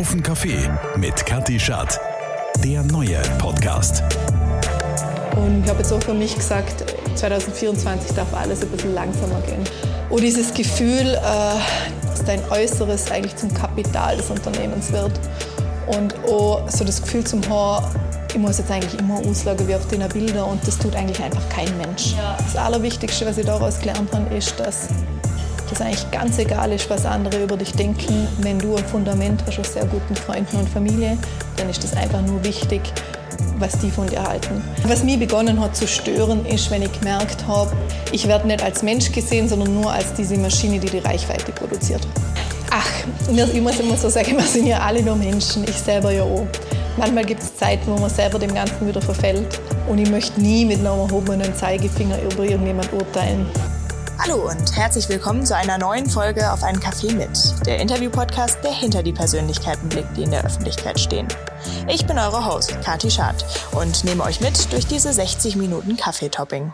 Auf den Kaffee mit Kathi Schad. Der neue Podcast. Und ich habe jetzt auch für mich gesagt, 2024 darf alles ein bisschen langsamer gehen. Und dieses Gefühl, äh, dass dein Äußeres eigentlich zum Kapital des Unternehmens wird. Und auch so das Gefühl zum Haar, ich muss jetzt eigentlich immer auslagern wie auf den Bildern und das tut eigentlich einfach kein Mensch. Ja. Das Allerwichtigste, was ich daraus gelernt habe, ist, dass das eigentlich ganz egal ist, was andere über dich denken. Wenn du ein Fundament hast aus sehr guten Freunden und Familie, dann ist das einfach nur wichtig, was die von dir halten. Was mich begonnen hat zu stören, ist, wenn ich gemerkt habe, ich werde nicht als Mensch gesehen, sondern nur als diese Maschine, die die Reichweite produziert. Ach, ich muss immer so sagen, wir sind ja alle nur Menschen, ich selber ja auch. Manchmal gibt es Zeiten, wo man selber dem Ganzen wieder verfällt. Und ich möchte nie mit einem erhobenen Zeigefinger über irgendjemand urteilen. Hallo und herzlich willkommen zu einer neuen Folge auf einen Kaffee mit, der Interview-Podcast, der hinter die Persönlichkeiten blickt, die in der Öffentlichkeit stehen. Ich bin eure Host, Kati Schad, und nehme euch mit durch diese 60 Minuten Kaffeetopping.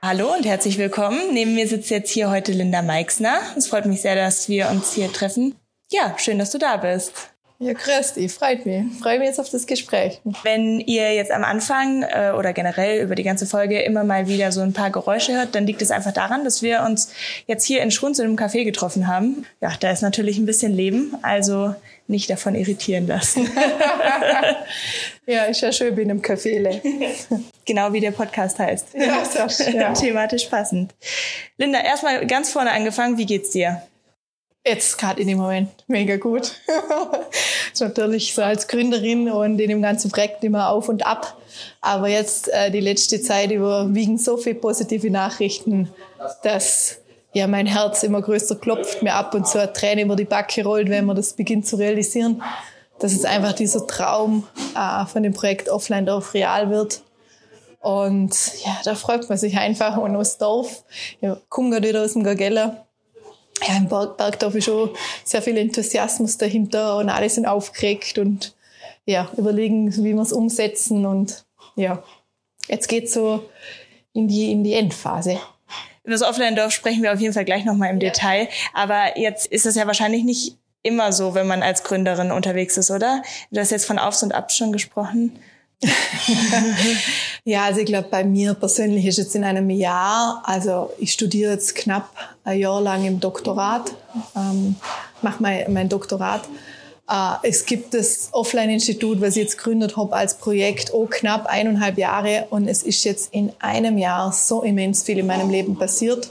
Hallo und herzlich willkommen. Neben mir sitzt jetzt hier heute Linda Meixner. Es freut mich sehr, dass wir uns hier treffen. Ja, schön, dass du da bist. Ja, dich, freut mich. Freue mich jetzt auf das Gespräch. Wenn ihr jetzt am Anfang äh, oder generell über die ganze Folge immer mal wieder so ein paar Geräusche hört, dann liegt es einfach daran, dass wir uns jetzt hier in Schrunz in einem Café getroffen haben. Ja, da ist natürlich ein bisschen Leben, also nicht davon irritieren lassen. ja, ist ja schön in einem Café. genau wie der Podcast heißt. Ja, schön. Ja. Thematisch passend. Linda, erstmal ganz vorne angefangen, wie geht's dir? Jetzt gerade in dem Moment mega gut. ist natürlich so als Gründerin und in dem ganzen Projekt immer auf und ab. Aber jetzt äh, die letzte Zeit überwiegen so viele positive Nachrichten, dass ja mein Herz immer größer klopft, mir ab und zu eine Träne über die Backe rollt, wenn man das beginnt zu realisieren, dass es einfach dieser Traum äh, von dem Projekt Offline Dorf real wird. Und ja, da freut man sich einfach und aus Dorf. Ich komme gerade wieder aus dem Gagella ja, im Berg, Bergdorf ist schon sehr viel Enthusiasmus dahinter und alle sind aufgeregt und ja, überlegen, wie wir es umsetzen und ja, jetzt geht's so in die, in die Endphase. Über das Offline-Dorf sprechen wir auf jeden Fall gleich nochmal im ja. Detail. Aber jetzt ist es ja wahrscheinlich nicht immer so, wenn man als Gründerin unterwegs ist, oder? Du hast jetzt von Aufs und Abs schon gesprochen. ja, also ich glaube, bei mir persönlich ist jetzt in einem Jahr, also ich studiere jetzt knapp ein Jahr lang im Doktorat, ähm, mache mein, mein Doktorat. Äh, es gibt das Offline-Institut, was ich jetzt gegründet habe als Projekt, oh knapp eineinhalb Jahre und es ist jetzt in einem Jahr so immens viel in meinem Leben passiert,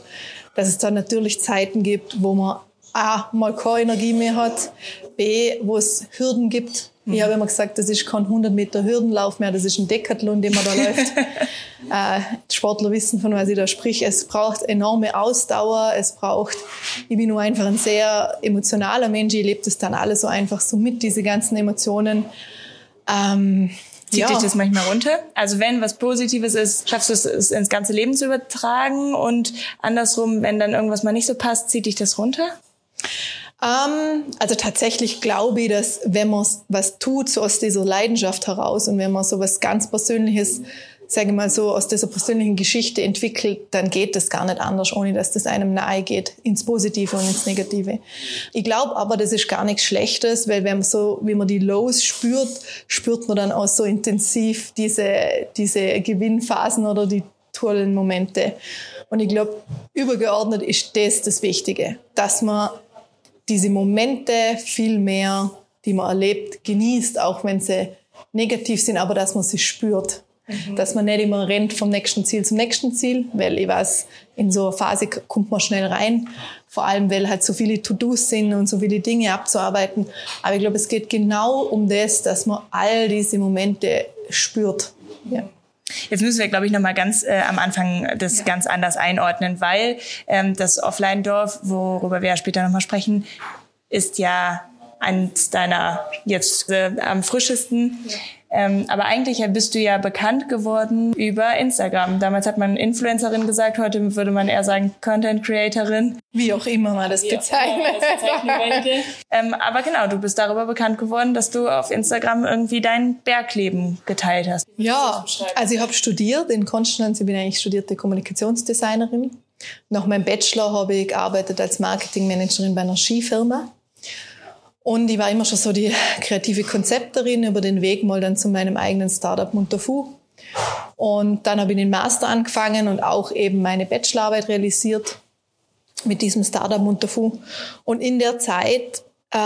dass es da natürlich Zeiten gibt, wo man A, mal keine Energie mehr hat, B, wo es Hürden gibt, ich habe immer gesagt, das ist kein 100 Meter Hürdenlauf mehr, das ist ein Decathlon, den man da läuft. äh, Sportler wissen, von was ich da sprich. Es braucht enorme Ausdauer, es braucht, ich bin nur einfach ein sehr emotionaler Mensch, ich lebe das dann alles so einfach so mit, diese ganzen Emotionen. Ähm, Zieht ja. dich das manchmal runter? Also wenn was Positives ist, schaffst du es ins ganze Leben zu übertragen und andersrum, wenn dann irgendwas mal nicht so passt, zieht dich das runter? Ähm, also tatsächlich glaube ich, dass wenn man was tut, so aus dieser Leidenschaft heraus und wenn man so was ganz Persönliches, sage ich mal so, aus dieser persönlichen Geschichte entwickelt, dann geht das gar nicht anders, ohne dass das einem nahe geht, ins Positive und ins Negative. Ich glaube aber, das ist gar nichts Schlechtes, weil wenn man so, wie man die Lows spürt, spürt man dann auch so intensiv diese, diese Gewinnphasen oder die tollen Momente. Und ich glaube, übergeordnet ist das das Wichtige, dass man diese Momente viel mehr, die man erlebt, genießt, auch wenn sie negativ sind, aber dass man sie spürt. Mhm. Dass man nicht immer rennt vom nächsten Ziel zum nächsten Ziel, weil ich weiß, in so einer Phase kommt man schnell rein. Vor allem, weil halt so viele To-Dos sind und so viele Dinge abzuarbeiten. Aber ich glaube, es geht genau um das, dass man all diese Momente spürt. Ja. Jetzt müssen wir, glaube ich, noch mal ganz äh, am Anfang das ja. ganz anders einordnen, weil ähm, das Offline-Dorf, worüber wir ja später noch mal sprechen, ist ja eines deiner jetzt äh, am frischesten. Ja. Ähm, aber eigentlich bist du ja bekannt geworden über Instagram. Damals hat man Influencerin gesagt, heute würde man eher sagen Content Creatorin. Wie auch immer man das bezeichnet. ähm, aber genau, du bist darüber bekannt geworden, dass du auf Instagram irgendwie dein Bergleben geteilt hast. Ja, also ich habe studiert in Konstanz. Ich bin eigentlich studierte Kommunikationsdesignerin. Nach meinem Bachelor habe ich gearbeitet als Marketingmanagerin bei einer Skifirma. Und ich war immer schon so die kreative Konzepterin über den Weg mal dann zu meinem eigenen Startup Munterfu. Und dann habe ich den Master angefangen und auch eben meine Bachelorarbeit realisiert mit diesem Startup Munterfu. Und in der Zeit, äh,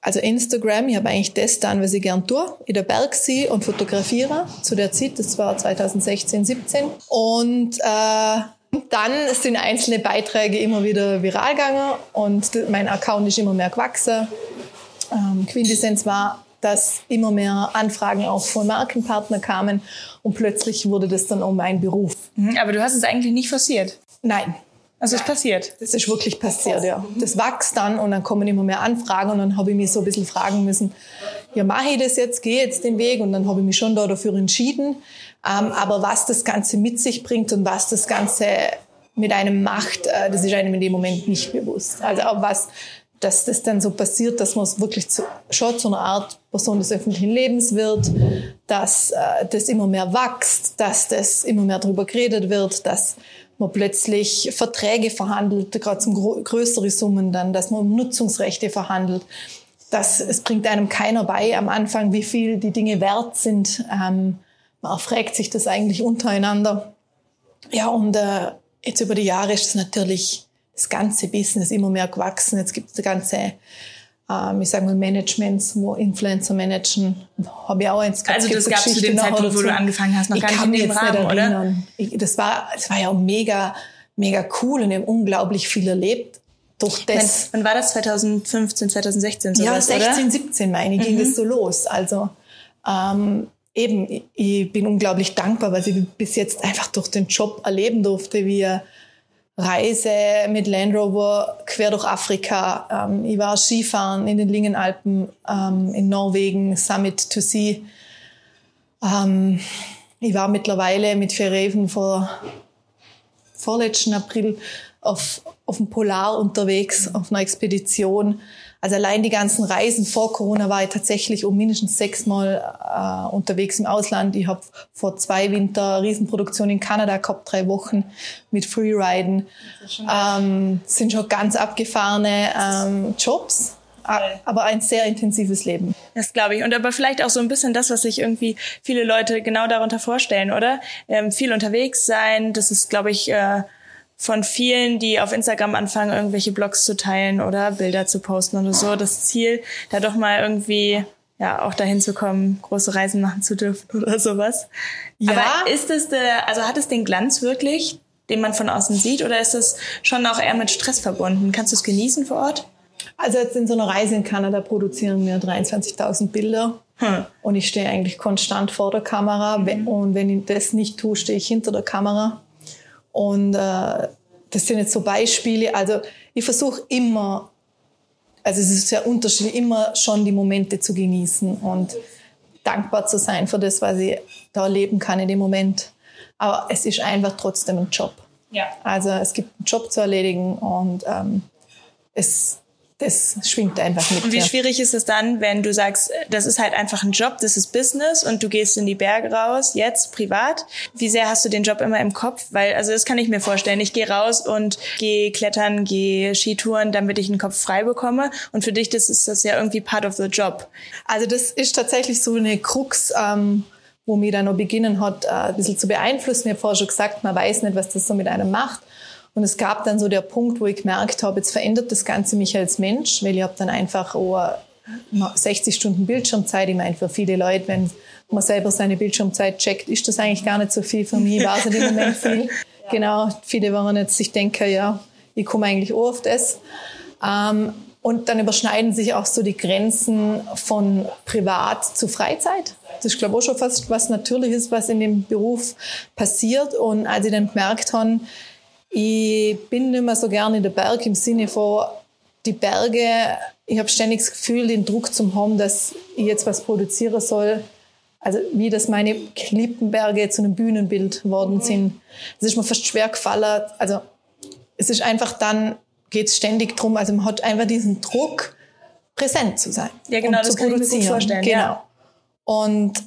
also Instagram, ich habe eigentlich das dann, was ich gern tue, in der Bergsee und fotografiere zu der Zeit, das war 2016, 17. Und äh, dann sind einzelne Beiträge immer wieder viral gegangen und mein Account ist immer mehr gewachsen. Ähm, Quintessenz war, dass immer mehr Anfragen auch von Markenpartnern kamen und plötzlich wurde das dann auch mein Beruf. Mhm, aber du hast es eigentlich nicht forciert? Nein. Also es ist passiert? Das ist wirklich passiert, ja. Das wächst dann und dann kommen immer mehr Anfragen und dann habe ich mich so ein bisschen fragen müssen, ja, mache ich das jetzt, gehe jetzt den Weg und dann habe ich mich schon da dafür entschieden. Ähm, aber was das Ganze mit sich bringt und was das Ganze mit einem macht, äh, das ist einem in dem Moment nicht bewusst. Also auch was dass das dann so passiert, dass man es wirklich zu, schon zu einer Art Person des öffentlichen Lebens wird, dass äh, das immer mehr wächst, dass das immer mehr darüber geredet wird, dass man plötzlich Verträge verhandelt, gerade zum größere Summen dann, dass man um Nutzungsrechte verhandelt. Das, es bringt einem keiner bei am Anfang, wie viel die Dinge wert sind. Ähm, man erfragt sich das eigentlich untereinander. Ja, und äh, jetzt über die Jahre ist es natürlich das ganze Business immer mehr gewachsen. Jetzt gibt es ganze, ähm, ich sage mal, Managements, wo Influencer managen. Habe ich auch eins gehabt. Also das gab es zu dem Zeitpunkt, wo du angefangen hast, noch ich gar nicht in dem Rahmen, oder? Ich, das war, das war ja auch mega, mega cool und ich habe unglaublich viel erlebt. Durch das. Wann, wann war das? 2015, 2016 sowas, Ja, 16, oder? 17 meine ich, ging mhm. das so los. Also ähm, eben, ich bin unglaublich dankbar, weil ich bis jetzt einfach durch den Job erleben durfte, wie er Reise mit Land Rover quer durch Afrika. Ähm, ich war Skifahren in den Lingenalpen, ähm, in Norwegen, Summit to Sea. Ähm, ich war mittlerweile mit Reven vor vorletzten April auf, auf dem Polar unterwegs, auf einer Expedition. Also allein die ganzen Reisen vor Corona war ich tatsächlich um mindestens sechsmal äh, unterwegs im Ausland. Ich habe vor zwei Winter Riesenproduktion in Kanada gehabt, drei Wochen mit Freeriden. Ähm, sind schon ganz abgefahrene ähm, Jobs aber ein sehr intensives Leben. Das glaube ich. Und aber vielleicht auch so ein bisschen das, was sich irgendwie viele Leute genau darunter vorstellen, oder? Ähm, viel unterwegs sein, das ist, glaube ich, äh, von vielen, die auf Instagram anfangen, irgendwelche Blogs zu teilen oder Bilder zu posten oder so, das Ziel, da doch mal irgendwie ja auch dahin zu kommen, große Reisen machen zu dürfen oder sowas. Ja. Aber ist es der, also hat es den Glanz wirklich, den man von außen sieht, oder ist es schon auch eher mit Stress verbunden? Kannst du es genießen vor Ort? Also jetzt in so einer Reise in Kanada produzieren wir 23.000 Bilder. Hm. Und ich stehe eigentlich konstant vor der Kamera. Mhm. Und wenn ich das nicht tue, stehe ich hinter der Kamera. Und äh, das sind jetzt so Beispiele. Also ich versuche immer, also es ist sehr unterschiedlich, immer schon die Momente zu genießen und dankbar zu sein für das, was ich da erleben kann in dem Moment. Aber es ist einfach trotzdem ein Job. Ja. Also es gibt einen Job zu erledigen und ähm, es das schwingt einfach mit. Und wie schwierig ist es dann, wenn du sagst, das ist halt einfach ein Job, das ist Business und du gehst in die Berge raus, jetzt privat. Wie sehr hast du den Job immer im Kopf? Weil, also das kann ich mir vorstellen. Ich gehe raus und gehe klettern, gehe Skitouren, damit ich den Kopf frei bekomme. Und für dich das ist das ja irgendwie part of the job. Also das ist tatsächlich so eine Krux. Ähm wo mir dann noch beginnen hat, äh, ein bisschen zu beeinflussen. Ich habe vorher schon gesagt, man weiß nicht, was das so mit einem macht. Und es gab dann so der Punkt, wo ich gemerkt habe, jetzt verändert das Ganze mich als Mensch, weil ich habe dann einfach oh, 60 Stunden Bildschirmzeit. Ich meine, für viele Leute, wenn man selber seine Bildschirmzeit checkt, ist das eigentlich gar nicht so viel. Für mich war es in dem Moment viel. Genau, viele waren jetzt, ich denke, ja, ich komme eigentlich auch auf das. Ähm, und dann überschneiden sich auch so die Grenzen von Privat zu Freizeit. Das ist, glaube ich, auch schon fast was Natürliches, was in dem Beruf passiert. Und als ich dann gemerkt habe, ich bin nicht mehr so gerne in den Berg im Sinne von die Berge. Ich habe ständig das Gefühl, den Druck zu haben, dass ich jetzt was produzieren soll. Also wie das meine Klippenberge zu einem Bühnenbild geworden sind. Das ist mir fast schwer gefallen. Also es ist einfach dann, geht es ständig drum. Also man hat einfach diesen Druck, präsent zu sein. Ja, genau, das kann ich mir gut vorstellen. Genau. Ja. Und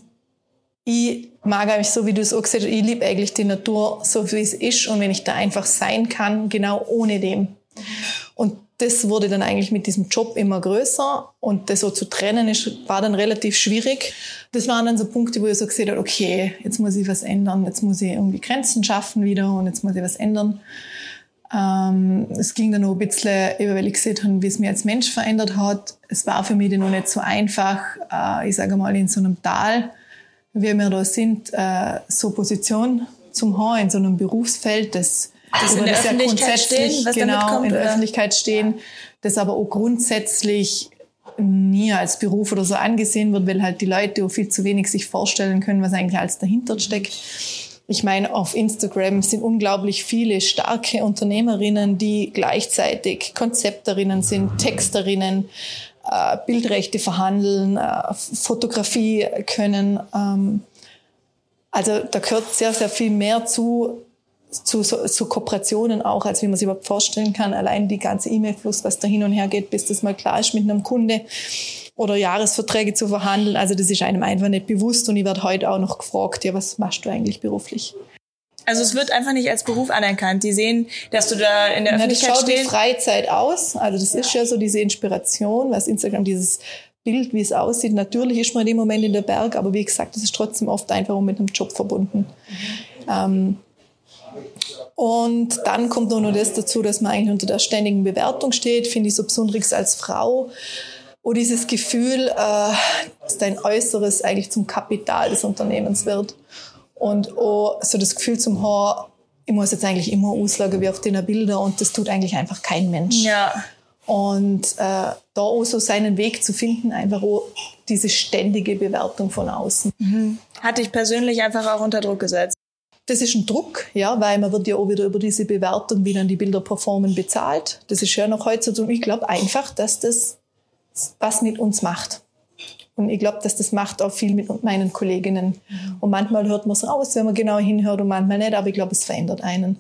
ich mag eigentlich so, wie du es auch gesagt hast, ich liebe eigentlich die Natur so, wie es ist und wenn ich da einfach sein kann, genau ohne dem. Und das wurde dann eigentlich mit diesem Job immer größer und das so zu trennen ist, war dann relativ schwierig. Das waren dann so Punkte, wo ich so gesehen habe, okay, jetzt muss ich was ändern, jetzt muss ich irgendwie Grenzen schaffen wieder und jetzt muss ich was ändern. Ähm, es ging dann noch ein bisschen, weil ich gesehen habe, wie es mir als Mensch verändert hat. Es war für mich dann noch nicht so einfach, äh, ich sage mal, in so einem Tal, wie wir da sind, äh, so Position zum haben, in so einem Berufsfeld, das das in der das Öffentlichkeit ja stehen, was genau, kommt, in der oder? Öffentlichkeit stehen, das aber auch grundsätzlich nie als Beruf oder so angesehen wird, weil halt die Leute auch viel zu wenig sich vorstellen können, was eigentlich alles dahinter steckt. Ich meine, auf Instagram sind unglaublich viele starke Unternehmerinnen, die gleichzeitig Konzepterinnen sind, Texterinnen, äh, Bildrechte verhandeln, äh, Fotografie können. Ähm, also da gehört sehr, sehr viel mehr zu, zu, zu Kooperationen auch, als wie man sich überhaupt vorstellen kann. Allein die ganze E-Mail-Fluss, was da hin und her geht, bis das mal klar ist mit einem Kunde oder Jahresverträge zu verhandeln. Also das ist einem einfach nicht bewusst und ich werde heute auch noch gefragt, ja, was machst du eigentlich beruflich? Also es wird einfach nicht als Beruf anerkannt. Die sehen, dass du da in der Öffentlichkeit stehst. Das schaut wie Freizeit aus. Also das ja. ist ja so diese Inspiration, was Instagram dieses Bild, wie es aussieht. Natürlich ist man in dem Moment in der Berg, aber wie gesagt, das ist trotzdem oft einfach mit einem Job verbunden. Mhm. Ähm, und dann kommt auch noch das dazu, dass man eigentlich unter der ständigen Bewertung steht, finde ich so besonders als Frau. Wo dieses Gefühl, äh, dass dein Äußeres eigentlich zum Kapital des Unternehmens wird. Und auch so das Gefühl zum Haar, ich muss jetzt eigentlich immer auslagen wie auf den Bildern und das tut eigentlich einfach kein Mensch. Ja. Und äh, da auch so seinen Weg zu finden, einfach auch diese ständige Bewertung von außen. Mhm. Hat dich persönlich einfach auch unter Druck gesetzt? Das ist ein Druck, ja, weil man wird ja auch wieder über diese Bewertung, wie dann die Bilder performen, bezahlt. Das ist ja noch heutzutage. Ich glaube einfach, dass das was mit uns macht. Und ich glaube, dass das macht auch viel mit meinen Kolleginnen. Mhm. Und manchmal hört man es raus, wenn man genau hinhört und manchmal nicht, aber ich glaube, es verändert einen.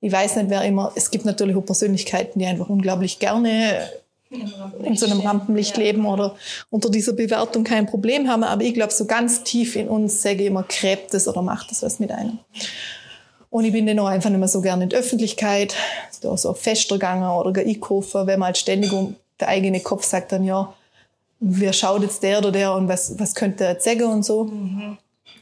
Ich weiß nicht, wer immer, es gibt natürlich auch Persönlichkeiten, die einfach unglaublich gerne in so einem Rampenlicht leben oder unter dieser Bewertung kein Problem haben. Aber ich glaube, so ganz tief in uns, sage ich immer, gräbt es oder macht es was mit einem. Und ich bin dann auch einfach nicht mehr so gerne in der Öffentlichkeit, da so Fester gegangen oder einkaufen, wenn man halt ständig um der eigene Kopf sagt dann, ja, wer schaut jetzt der oder der und was, was könnte er sagen und so. Mhm.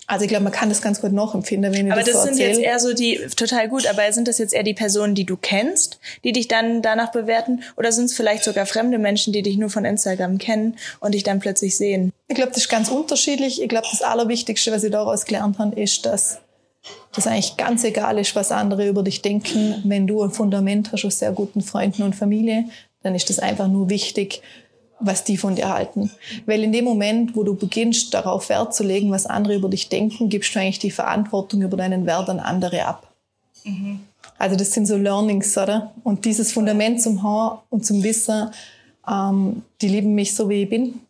Also ich glaube, man kann das ganz gut nachempfinden, wenn ich aber das, das so sind erzähle. jetzt eher so die, total gut, aber sind das jetzt eher die Personen, die du kennst, die dich dann danach bewerten? Oder sind es vielleicht sogar fremde Menschen, die dich nur von Instagram kennen und dich dann plötzlich sehen? Ich glaube, das ist ganz unterschiedlich. Ich glaube, das Allerwichtigste, was ich daraus gelernt habe, ist, dass das eigentlich ganz egal ist, was andere über dich denken. Wenn du ein Fundament hast aus sehr guten Freunden und Familie, dann ist das einfach nur wichtig, was die von dir halten. Weil in dem Moment, wo du beginnst, darauf Wert zu legen, was andere über dich denken, gibst du eigentlich die Verantwortung über deinen Wert an andere ab. Mhm. Also das sind so Learnings, oder? Und dieses Fundament zum Haar und zum Wissen, ähm, die lieben mich so, wie ich bin.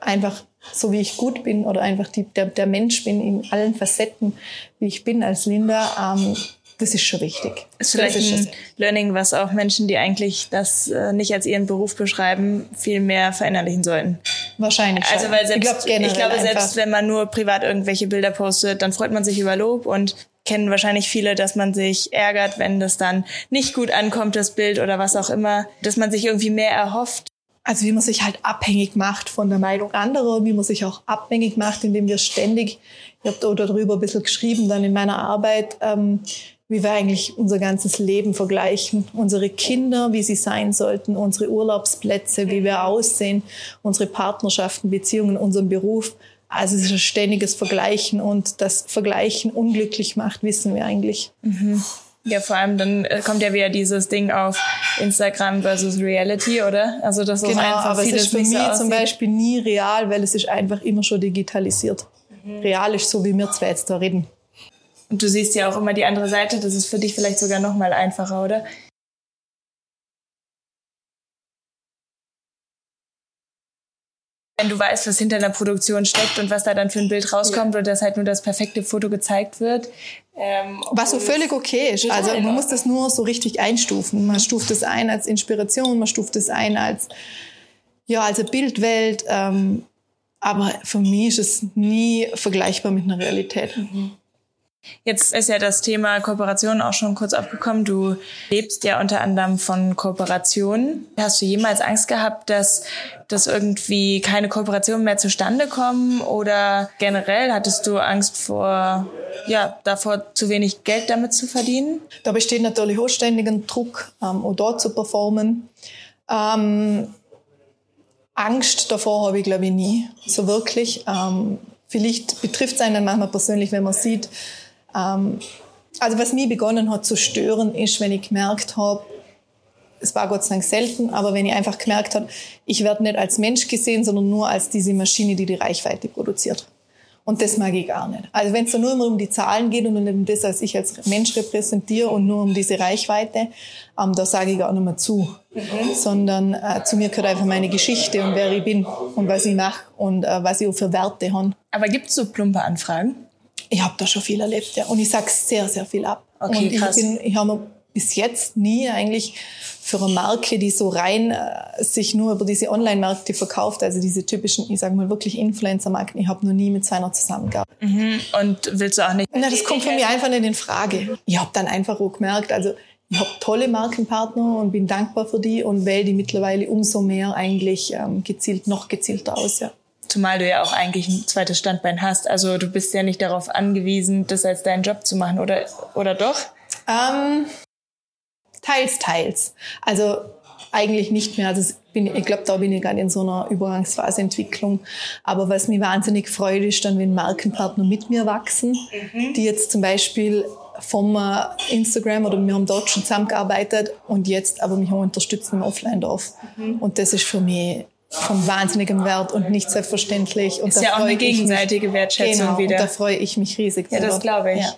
Einfach so, wie ich gut bin oder einfach die, der, der Mensch bin in allen Facetten, wie ich bin als Linda. Ähm, das ist schon wichtig. Ist vielleicht ist ein Learning, was auch Menschen, die eigentlich das äh, nicht als ihren Beruf beschreiben, viel mehr verinnerlichen sollten. Wahrscheinlich. Also weil selbst, ich, ich glaube, selbst wenn man nur privat irgendwelche Bilder postet, dann freut man sich über Lob und kennen wahrscheinlich viele, dass man sich ärgert, wenn das dann nicht gut ankommt, das Bild oder was auch immer, dass man sich irgendwie mehr erhofft. Also wie man sich halt abhängig macht von der Meinung anderer, wie man sich auch abhängig macht, indem wir ständig, ich habe darüber ein bisschen geschrieben dann in meiner Arbeit, ähm, wie wir eigentlich unser ganzes Leben vergleichen. Unsere Kinder, wie sie sein sollten, unsere Urlaubsplätze, wie wir aussehen, unsere Partnerschaften, Beziehungen, unseren Beruf. Also es ist ein ständiges Vergleichen und das Vergleichen unglücklich macht, wissen wir eigentlich. Mhm. Ja, vor allem dann äh, kommt ja wieder dieses Ding auf Instagram versus Reality, oder? Also das ist genau, einfach aber es ist für mich aussieht. zum Beispiel nie real, weil es ist einfach immer schon digitalisiert. Mhm. Real ist so, wie wir zwei jetzt da reden. Und du siehst ja auch immer die andere Seite, das ist für dich vielleicht sogar noch mal einfacher, oder? Wenn du weißt, was hinter einer Produktion steckt und was da dann für ein Bild rauskommt ja. oder dass halt nur das perfekte Foto gezeigt wird. Ähm, was so völlig okay ist. Also man muss das nur so richtig einstufen. Man stuft es ein als Inspiration, man stuft es ein als ja als Bildwelt. Ähm, aber für mich ist es nie vergleichbar mit einer Realität. Mhm. Jetzt ist ja das Thema Kooperation auch schon kurz aufgekommen. Du lebst ja unter anderem von Kooperationen. Hast du jemals Angst gehabt, dass dass irgendwie keine Kooperationen mehr zustande kommen oder generell hattest du Angst vor ja davor zu wenig Geld damit zu verdienen? Da besteht natürlich auch ständig ein Druck, ähm, auch dort zu performen. Ähm, Angst davor habe ich glaube ich nie so wirklich. Ähm, vielleicht betrifft es einen manchmal persönlich, wenn man sieht, ähm, also was mich begonnen hat zu stören, ist, wenn ich gemerkt habe, es war Gott sei Dank selten, aber wenn ich einfach gemerkt habe, ich werde nicht als Mensch gesehen, sondern nur als diese Maschine, die die Reichweite produziert. Und das mag ich gar nicht. Also wenn es da nur immer um die Zahlen geht und nicht um das, was ich als Mensch repräsentiere und nur um diese Reichweite, ähm, da sage ich gar nicht mehr zu. Mhm. Sondern äh, zu mir gehört einfach meine Geschichte und wer ich bin und was ich mache und äh, was ich auch für Werte habe. Aber gibt es so plumpe Anfragen? Ich habe da schon viel erlebt, ja. Und ich sag sehr, sehr viel ab. Okay, und ich, krass. bin, ich habe bis jetzt nie eigentlich für eine Marke, die so rein äh, sich nur über diese Online-Märkte verkauft, also diese typischen, ich sage mal wirklich Influencer-Marken, ich habe noch nie mit so einer zusammengearbeitet. Mhm. Und willst du auch nicht? Na, das kommt von mir einfach nicht in Frage. Ich habe dann einfach auch gemerkt, also ich habe tolle Markenpartner und bin dankbar für die und wähle die mittlerweile umso mehr eigentlich ähm, gezielt, noch gezielter aus, ja. Zumal du ja auch eigentlich ein zweites Standbein hast. Also du bist ja nicht darauf angewiesen, das als deinen Job zu machen, oder, oder doch? Ähm, teils, teils. Also eigentlich nicht mehr. Also bin, ich glaube, da bin ich gerade in so einer Übergangsphase Entwicklung. Aber was mich wahnsinnig freut, ist dann, wenn Markenpartner mit mir wachsen, die jetzt zum Beispiel vom äh, Instagram oder wir haben dort schon zusammengearbeitet und jetzt aber mich auch unterstützen im Offline-Dorf. Und das ist für mich von wahnsinnigem Wert und nicht selbstverständlich. Und Ist da ja auch eine gegenseitige Wertschätzung genau, wieder. Und da freue ich mich riesig. Ja, das glaube ich. Ja.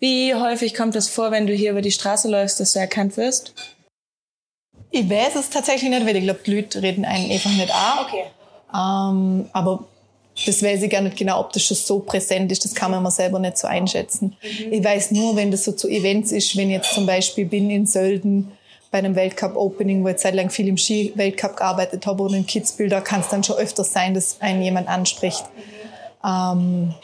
Wie häufig kommt es vor, wenn du hier über die Straße läufst, dass du erkannt wirst? Ich weiß es tatsächlich nicht, weil ich glaube, die Leute reden einen einfach nicht an. Okay. Ähm, aber das weiß ich gar nicht genau, ob das schon so präsent ist. Das kann man mir selber nicht so einschätzen. Ich weiß nur, wenn das so zu Events ist, wenn ich jetzt zum Beispiel bin in Sölden bei einem Weltcup-Opening, wo ich zeitlang viel im Ski-Weltcup gearbeitet habe oder in Kitzbühel, da kann es dann schon öfters sein, dass einen jemand anspricht. Ähm,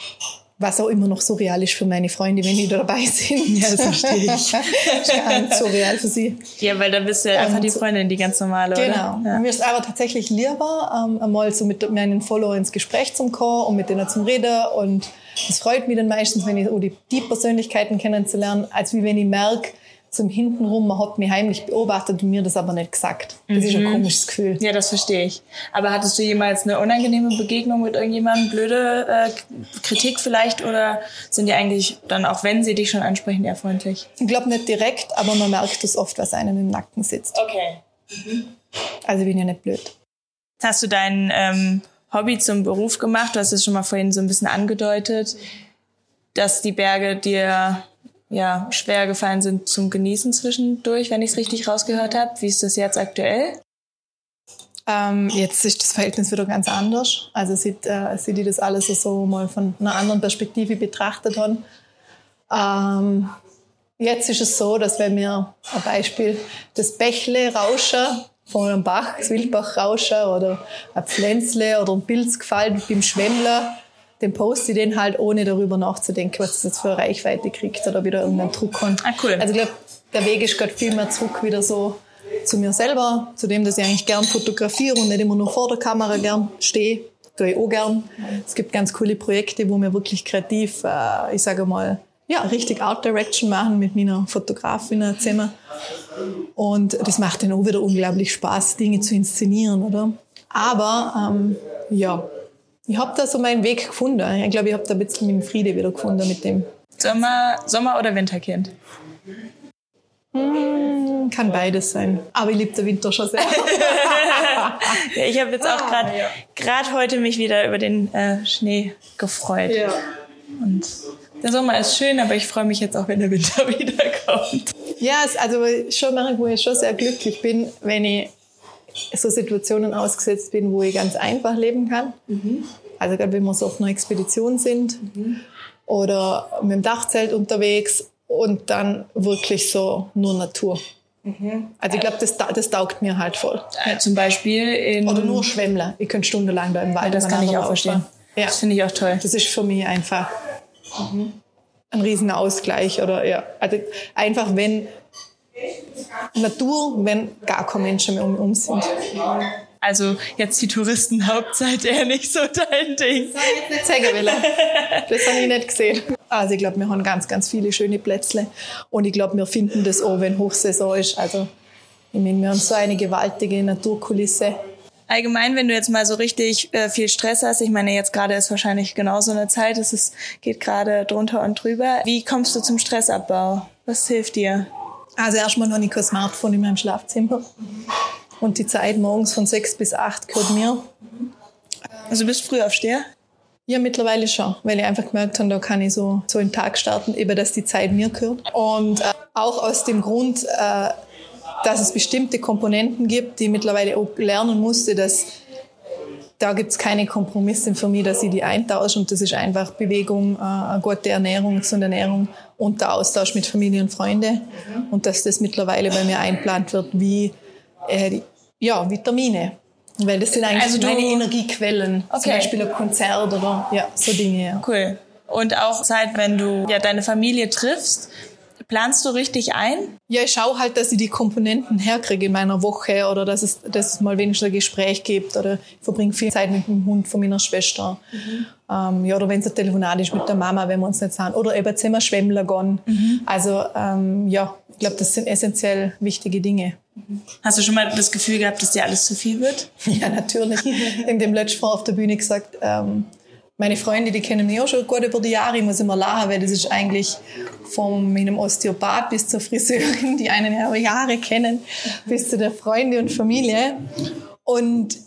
was auch immer noch surreal ist für meine Freunde, wenn die da dabei sind. Ja, das verstehe ich. nicht surreal für sie. Ja, weil da bist du ja einfach Und die Freundin, die ganz normale, Genau. oder? Ja. Mir ist aber tatsächlich lieber, ähm, einmal so mit meinen Followern ins Gespräch zum kommen und mit denen zum Reden. Und das freut mich dann meistens, wenn ich oh, die, die Persönlichkeiten kennenzulernen, als wie wenn ich merke, zum Hintenrum, man hat mich heimlich beobachtet und mir das aber nicht gesagt. Das ist ein komisches Gefühl. Ja, das verstehe ich. Aber hattest du jemals eine unangenehme Begegnung mit irgendjemandem? Blöde äh, Kritik vielleicht? Oder sind die eigentlich dann, auch wenn sie dich schon ansprechen, eher freundlich? Ich glaube nicht direkt, aber man merkt es oft, was einem im Nacken sitzt. Okay. Also ich bin ja nicht blöd. Hast du dein ähm, Hobby zum Beruf gemacht? Du hast es schon mal vorhin so ein bisschen angedeutet, dass die Berge dir ja schwer gefallen sind zum Genießen zwischendurch, wenn ich es richtig rausgehört habe. Wie ist das jetzt aktuell? Ähm, jetzt ist das Verhältnis wieder ganz anders. Also sieht, äh, sieht die das alles so mal von einer anderen Perspektive betrachtet haben. Ähm, jetzt ist es so, dass wenn wir ein Beispiel das Bächle rauschen von einem Bach, das Wildbach rauschen oder ein Pflänzle oder ein Pilz gefallen beim Schwemmler, den poste ich den halt, ohne darüber nachzudenken, was das jetzt für eine Reichweite kriegt oder wieder irgendeinen Druck hat. Ah, cool. Also ich glaube, der Weg ist gerade viel mehr zurück wieder so zu mir selber, zu dem, dass ich eigentlich gern fotografiere und nicht immer nur vor der Kamera gern stehe. Tue ich auch gern. Es gibt ganz coole Projekte, wo wir wirklich kreativ, äh, ich sage mal, ja, richtig Art Direction machen mit meiner Fotografin zusammen. Und das macht dann auch wieder unglaublich Spaß, Dinge zu inszenieren, oder? Aber, ähm, ja, ich habe da so meinen Weg gefunden. Ich glaube, ich habe da ein bisschen meinen Friede wieder gefunden mit dem. Sommer, Sommer oder Winterkind? Hm, Kann beides sein. Aber ich liebe den Winter schon sehr. Ja, ich habe jetzt auch Ah, gerade ja. gerade heute mich wieder über den äh, Schnee gefreut. Und der Sommer ist schön, aber ich freue mich jetzt auch, wenn der Winter wiederkommt. Ja, es, also schon manchmal, wo ich schon sehr glücklich bin, wenn ich so Situationen ausgesetzt bin, wo ich ganz einfach leben kann. Also gerade wenn wir so auf einer Expedition sind oder mit dem Dachzelt unterwegs und dann wirklich so nur Natur. Also ich glaube, das, das taugt mir halt voll. Äh, zum Beispiel in. Oder nur Schwemmler. Ich könnte stundenlang da im Wald das kann ich auch verstehen. Ja. Das finde ich auch toll. Das ist für mich einfach. ein Riesenausgleich oder ja, also einfach wenn Natur, wenn gar keine Menschen mehr um uns sind. Also jetzt die Touristenhauptzeit eher nicht so dein Ding. Das habe ich jetzt nicht sagen wollen. Das habe ich nicht gesehen. Also ich glaube, wir haben ganz, ganz viele schöne Plätze. Und ich glaube, wir finden das auch, wenn Hochsaison ist. Also ich meine, wir haben so eine gewaltige Naturkulisse. Allgemein, wenn du jetzt mal so richtig äh, viel Stress hast, ich meine, jetzt gerade ist wahrscheinlich genauso eine Zeit, es ist, geht gerade drunter und drüber. Wie kommst du zum Stressabbau? Was hilft dir? Also erstmal habe ich kein Smartphone in meinem Schlafzimmer. Und die Zeit morgens von sechs bis acht gehört mir. Also du bist früh aufsteher? Ja, mittlerweile schon, weil ich einfach gemerkt habe, da kann ich so, so einen Tag starten, eben dass die Zeit mir gehört. Und äh, auch aus dem Grund, äh, dass es bestimmte Komponenten gibt, die ich mittlerweile auch lernen musste, dass da gibt's keine Kompromisse für mich, dass ich die eintausche und das ist einfach Bewegung, äh, eine gute Ernährung, gesunde Ernährung und der Austausch mit Familie und Freunde und dass das mittlerweile bei mir einplant wird wie äh, ja, Vitamine. Weil das sind eigentlich also meine Energiequellen. Okay. Zum Beispiel ein Konzert oder ja, so Dinge. Ja. Cool. Und auch Zeit, wenn du ja deine Familie triffst, Planst du richtig ein? Ja, ich schaue halt, dass ich die Komponenten herkriege in meiner Woche oder dass es, dass es mal wenigstens ein Gespräch gibt oder ich verbringe viel Zeit mit dem Hund von meiner Schwester. Mhm. Ähm, ja, oder wenn es ein Telefonat ist mit der Mama, wenn wir uns nicht sehen. Oder eben wir schwimmen gehen. Mhm. Also ähm, ja, ich glaube, das sind essentiell wichtige Dinge. Hast du schon mal das Gefühl gehabt, dass dir alles zu viel wird? Ja, natürlich. In dem letzten Mal auf der Bühne gesagt, ähm, meine Freunde, die kennen mich auch schon gut über die Jahre. Ich muss immer lachen, weil das ist eigentlich von meinem Osteopath bis zur Friseurin, die einen Jahre kennen, bis zu der Freunde und Familie. Und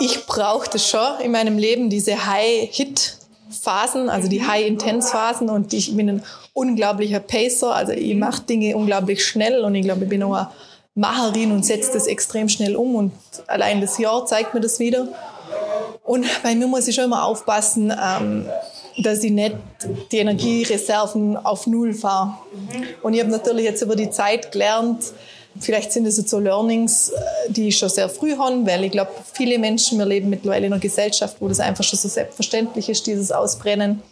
ich brauche das schon in meinem Leben, diese High-Hit-Phasen, also die High-Intense-Phasen. Und ich bin ein unglaublicher Pacer, also ich mache Dinge unglaublich schnell und ich glaube, ich bin auch eine Macherin und setze das extrem schnell um. Und allein das Jahr zeigt mir das wieder. Und bei mir muss ich schon immer aufpassen, ähm, dass ich nicht die Energiereserven auf Null fahre. Und ich habe natürlich jetzt über die Zeit gelernt, vielleicht sind es jetzt so Learnings, äh, die ich schon sehr früh habe, weil ich glaube, viele Menschen, wir leben mittlerweile in einer Gesellschaft, wo das einfach schon so selbstverständlich ist, dieses Ausbrennen.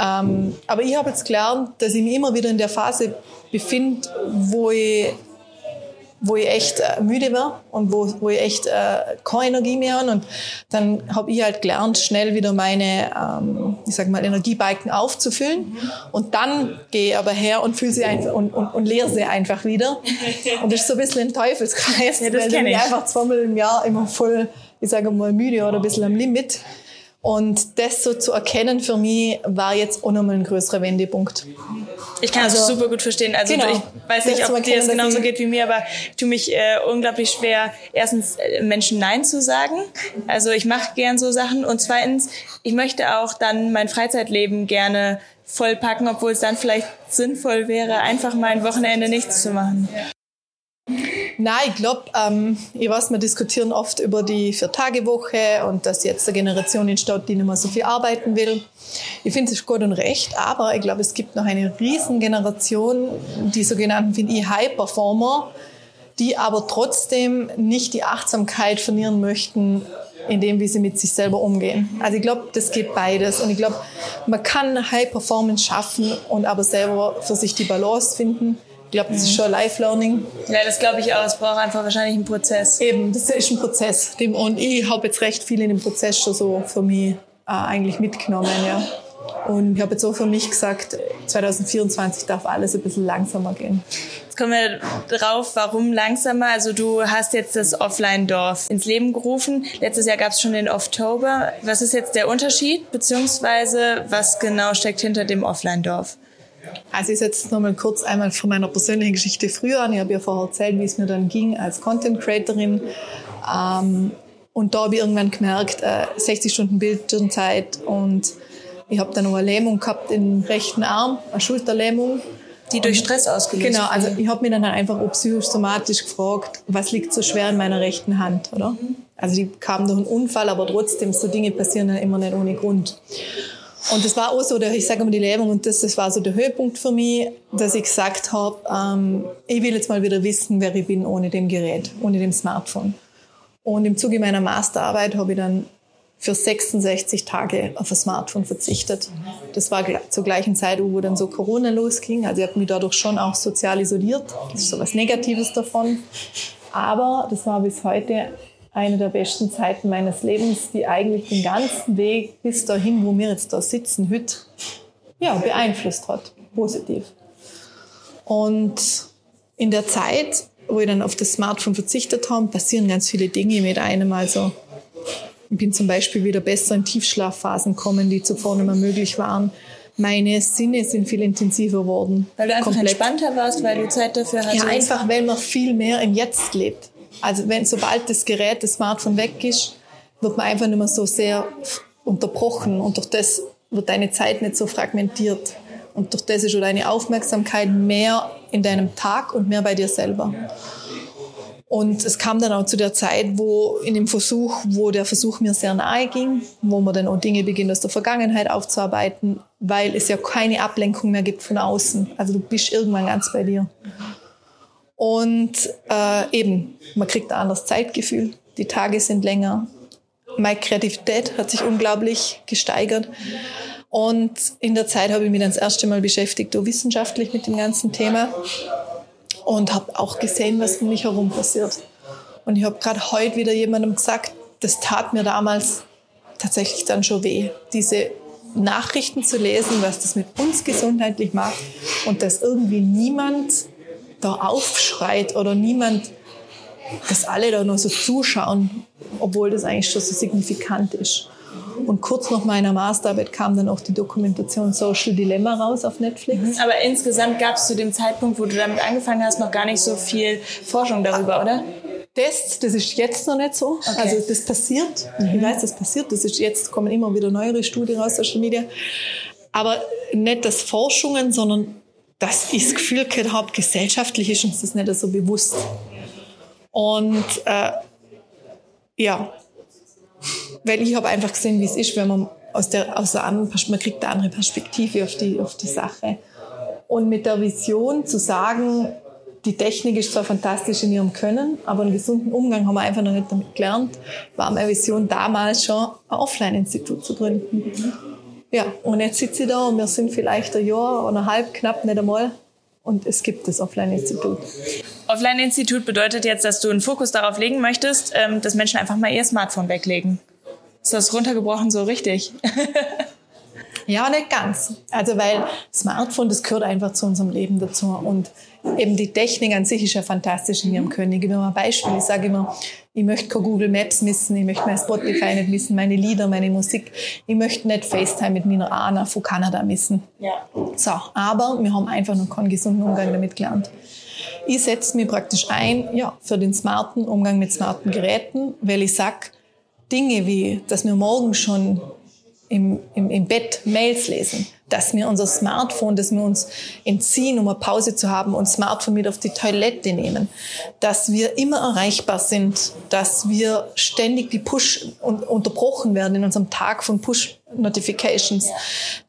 Ähm, aber ich habe jetzt gelernt, dass ich mich immer wieder in der Phase befinde, wo ich wo ich echt äh, müde war und wo, wo ich echt äh, keine Energie mehr habe. Und dann habe ich halt gelernt, schnell wieder meine, ähm, ich sag mal, Energiebalken aufzufüllen. Und dann gehe ich aber her und fühle sie einfach und, und, und leere sie einfach wieder. Und das ist so ein bisschen ein Teufelskreis, ja, das weil ich einfach zweimal im Jahr immer voll, ich sage mal, müde oder ein bisschen am Limit. Und das so zu erkennen für mich war jetzt auch nochmal ein größerer Wendepunkt. Ich kann also, das super gut verstehen. Also genau, ich weiß nicht, ob dir das genauso geht wie mir, aber ich tue mich äh, unglaublich schwer, erstens äh, Menschen Nein zu sagen. Also ich mache gern so Sachen. Und zweitens, ich möchte auch dann mein Freizeitleben gerne vollpacken, obwohl es dann vielleicht sinnvoll wäre, einfach mal ein Wochenende nichts zu machen. Nein, ich glaube, ähm, ich weiß, wir diskutieren oft über die Vier-Tage-Woche und dass jetzt eine Generation entsteht, die nicht mehr so viel arbeiten will. Ich finde, es gut und recht, aber ich glaube, es gibt noch eine riesen Generation, die sogenannten, finde ich, High-Performer, die aber trotzdem nicht die Achtsamkeit verlieren möchten, in dem, wie sie mit sich selber umgehen. Also ich glaube, das geht beides. Und ich glaube, man kann High Performance schaffen und aber selber für sich die Balance finden. Ich glaube, das ist schon Life-Learning. Ja, das glaube ich auch. Es braucht einfach wahrscheinlich einen Prozess. Eben, das ist ein Prozess. Und ich habe jetzt recht viel in dem Prozess schon so für mich äh, eigentlich mitgenommen. Ja. Und ich habe jetzt so für mich gesagt, 2024 darf alles ein bisschen langsamer gehen. Jetzt kommen wir drauf, warum langsamer. Also du hast jetzt das Offline-Dorf ins Leben gerufen. Letztes Jahr gab es schon den Oktober. Was ist jetzt der Unterschied, beziehungsweise was genau steckt hinter dem Offline-Dorf? Also ich setze nochmal kurz einmal von meiner persönlichen Geschichte früher an. Ich habe ja vorher erzählt, wie es mir dann ging als Content Creatorin. Ähm, und da habe ich irgendwann gemerkt, äh, 60 Stunden Bildschirmzeit und ich habe dann noch eine Lähmung gehabt im rechten Arm, eine Schulterlähmung. Die durch Stress ausgelöst Genau, also ich habe mich dann einfach psychosomatisch gefragt, was liegt so schwer in meiner rechten Hand, oder? Also die kam durch einen Unfall, aber trotzdem, so Dinge passieren dann immer nicht ohne Grund. Und das war auch so, der, ich sage mal die Lähmung, und das, das war so der Höhepunkt für mich, dass ich gesagt habe, ähm, ich will jetzt mal wieder wissen, wer ich bin ohne dem Gerät, ohne dem Smartphone. Und im Zuge meiner Masterarbeit habe ich dann für 66 Tage auf ein Smartphone verzichtet. Das war zur gleichen Zeit, wo dann so Corona losging. Also ich habe mich dadurch schon auch sozial isoliert. Das ist so was Negatives davon. Aber das war bis heute eine der besten Zeiten meines Lebens, die eigentlich den ganzen Weg bis dahin, wo wir jetzt da sitzen, heute, ja, beeinflusst hat. Positiv. Und in der Zeit, wo ich dann auf das Smartphone verzichtet habe, passieren ganz viele Dinge mit einem. Also ich bin zum Beispiel wieder besser in Tiefschlafphasen gekommen, die zuvor nicht mehr möglich waren. Meine Sinne sind viel intensiver geworden. Weil du einfach komplett. entspannter warst, weil du Zeit dafür hattest? Ja, einfach, weil man viel mehr im Jetzt lebt. Also wenn, sobald das Gerät, das Smartphone weg ist, wird man einfach nicht mehr so sehr unterbrochen und durch das wird deine Zeit nicht so fragmentiert. Und durch das ist deine Aufmerksamkeit mehr in deinem Tag und mehr bei dir selber. Und es kam dann auch zu der Zeit, wo in dem Versuch, wo der Versuch mir sehr nahe ging, wo man dann auch Dinge beginnt aus der Vergangenheit aufzuarbeiten, weil es ja keine Ablenkung mehr gibt von außen. Also du bist irgendwann ganz bei dir. Und äh, eben, man kriegt ein anderes Zeitgefühl. Die Tage sind länger. Meine Kreativität hat sich unglaublich gesteigert. Und in der Zeit habe ich mich dann das erste Mal beschäftigt, so wissenschaftlich mit dem ganzen Thema und habe auch gesehen, was um mich herum passiert. Und ich habe gerade heute wieder jemandem gesagt, das tat mir damals tatsächlich dann schon weh, diese Nachrichten zu lesen, was das mit uns gesundheitlich macht und dass irgendwie niemand da aufschreit oder niemand, dass alle da nur so zuschauen, obwohl das eigentlich schon so signifikant ist. Und kurz nach meiner Masterarbeit kam dann auch die Dokumentation Social Dilemma raus auf Netflix. Mhm. Aber insgesamt gab es zu dem Zeitpunkt, wo du damit angefangen hast, noch gar nicht so viel Forschung darüber, oder? Das, das ist jetzt noch nicht so. Okay. Also das passiert. Mhm. Ich weiß, das passiert. Das ist jetzt kommen immer wieder neuere Studien aus Social Media. Aber nicht das Forschungen, sondern dass ich das Gefühl gehabt gesellschaftlich ist uns das nicht so bewusst. Und äh, ja, weil ich habe einfach gesehen, wie es ist, wenn man aus der, aus der anderen, man kriegt eine andere Perspektive auf die, auf die Sache. Und mit der Vision zu sagen, die Technik ist zwar fantastisch in ihrem Können, aber einen gesunden Umgang haben wir einfach noch nicht damit gelernt, war meine Vision damals schon, ein Offline-Institut zu gründen. Ja, und jetzt sitze ich da und wir sind vielleicht ein Jahr oder halb, knapp nicht einmal und es gibt das Offline-Institut. Offline-Institut bedeutet jetzt, dass du einen Fokus darauf legen möchtest, ähm, dass Menschen einfach mal ihr Smartphone weglegen. Ist das runtergebrochen so richtig? ja, nicht ganz. Also weil Smartphone, das gehört einfach zu unserem Leben dazu. Und eben die Technik an sich ist ja fantastisch in ihrem Können. Ich gebe mal ein Beispiel. Ich sage immer, ich möchte kein Google Maps missen, ich möchte mein Spotify nicht missen, meine Lieder, meine Musik. Ich möchte nicht FaceTime mit meiner Anna von Kanada missen. Ja. So, aber wir haben einfach noch keinen gesunden Umgang damit gelernt. Ich setze mich praktisch ein ja, für den smarten Umgang mit smarten Geräten, weil ich sage, Dinge wie, dass wir morgen schon im, im, im Bett Mails lesen, dass wir unser Smartphone, dass wir uns entziehen, um eine Pause zu haben und Smartphone mit auf die Toilette nehmen, dass wir immer erreichbar sind, dass wir ständig die Push unterbrochen werden in unserem Tag von Push Notifications,